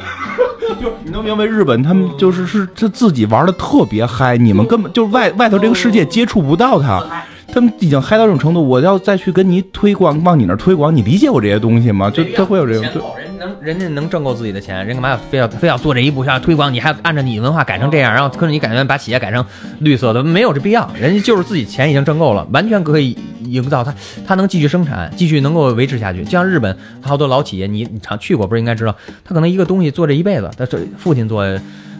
就你能明白日本他们就是是这自己玩的特别嗨，你们根本就是外外头这个世界接触不到他，他们已经嗨到这种程度，我要再去跟你推广，往你那推广，你理解我这些东西吗？就他会有这种，就人能人家能挣够自己的钱，人干嘛要非要非要做这一步，想要推广你，还按照你文化改成这样，然后可是你改成把企业改成绿色的，没有这必要。人家就是自己钱已经挣够了，完全可以营造他他能继续生产，继续能够维持下去。就像日本，好多老企业，你你常去过，不是应该知道，他可能一个东西做这一辈子，他这父亲做，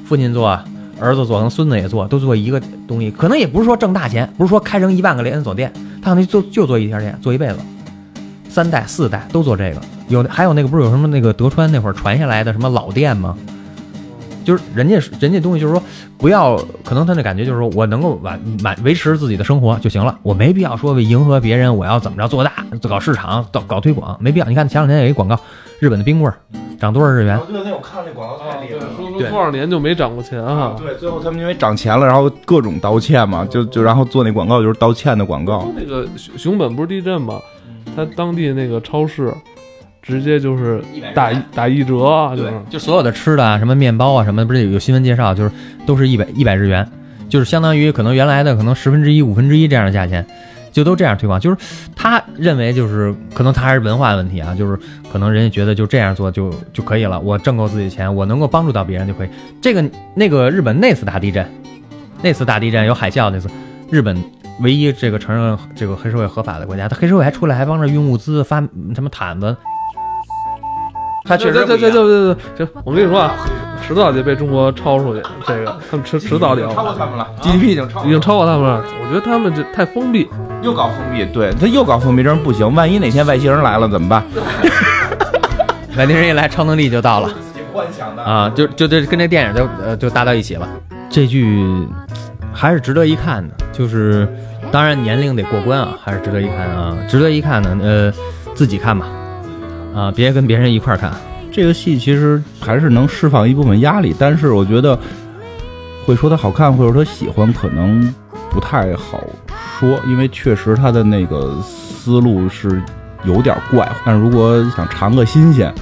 父亲做。儿子做，能孙子也做，都做一个东西，可能也不是说挣大钱，不是说开成一万个连锁店，他可能就就做一家店，做一辈子，三代四代都做这个。有还有那个不是有什么那个德川那会儿传下来的什么老店吗？就是人家人家东西就是说不要，可能他那感觉就是说我能够完满维持自己的生活就行了，我没必要说为迎合别人，我要怎么着做大搞市场搞搞推广，没必要。你看前两天有一广告，日本的冰棍儿涨多少日元？对，那我看那广告太厉害了。说多少年就没涨过钱啊、对，最后他们因为涨钱了，然后各种道歉嘛，就就然后做那广告就是道歉的广告。那个熊熊本不是地震吗？他当地那个超市直接就是打一打一折啊，就是就所有的吃的啊，什么面包啊什么，不是有有新闻介绍，就是都是一百一百日元，就是相当于可能原来的可能十分之一、五分之一这样的价钱，就都这样推广。就是他认为就是可能他还是文化问题啊，就是可能人家觉得就这样做就就可以了，我挣够自己的钱，我能够帮助到别人就可以。这个那个日本那次大地震，那次大地震有海啸那次，日本。唯一这个承认这个黑社会合法的国家，他黑社会还出来还帮着运物资发什么毯子，他确实这这这不一样这这这，我跟你说啊，迟早得被中国超出去。这个他们迟迟早得超过，他们了，GDP 已经超已经超过他们了。我觉得他们这太封闭。又搞封闭，对他又搞封闭，这样不行。万一哪天外星人来了怎么办？外星人一来，超能力就到了自己幻想的啊！就就这跟这电影就呃就搭到一起了。这剧还是值得一看的，就是当然年龄得过关啊，还是值得一看啊，值得一看的。呃，自己看吧，啊，别跟别人一块儿看。这个戏其实还是能释放一部分压力，但是我觉得会说它好看，或者说喜欢，可能不太好说，因为确实它的那个思路是有点怪。但如果想尝个新鲜，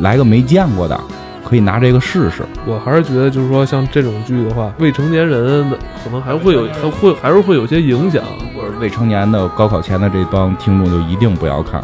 来个没见过的，可以拿这个试试。我还是觉得，就是说像这种剧的话，未成年人可能还会有，还会还是会有些影响。或者未成年的高考前的这帮听众就一定不要看，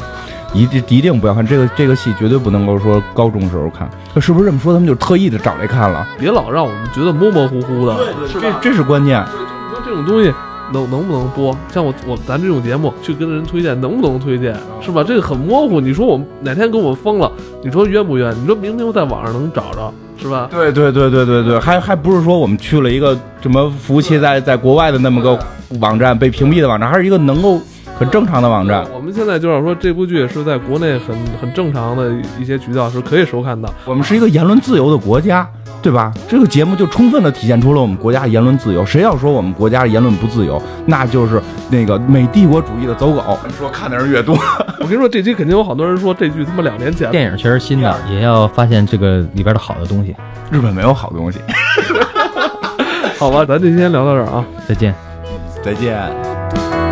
一定一定不要看这个这个戏，绝对不能够说高中时候看。是不是这么说？他们就特意的找来看了？别老让我们觉得模模糊糊的，是这？这是关键。你说这种东西能能不能播？像我我咱这种节目去跟人推荐，能不能推荐？是吧？这个很模糊。你说我哪天给我们封了？你说冤不冤？你说明明在网上能找着，是吧？对对对对对对，还还不是说我们去了一个什么服务器在在国外的那么个网站被屏蔽的网站，还是一个能够很正常的网站。我们现在就是说，这部剧是在国内很很正常的一些渠道是可以收看到。我们是一个言论自由的国家，对吧？这个节目就充分的体现出了我们国家的言论自由。谁要说我们国家的言论不自由，那就是那个美帝国主义的走狗。说看的人越多，我跟你说，这期肯定有好多人说这剧他妈两年前电影确实新的，也要发现这个里边的好的东西。日本没有好东西。好吧，咱这期先聊到这儿啊。再见。再见。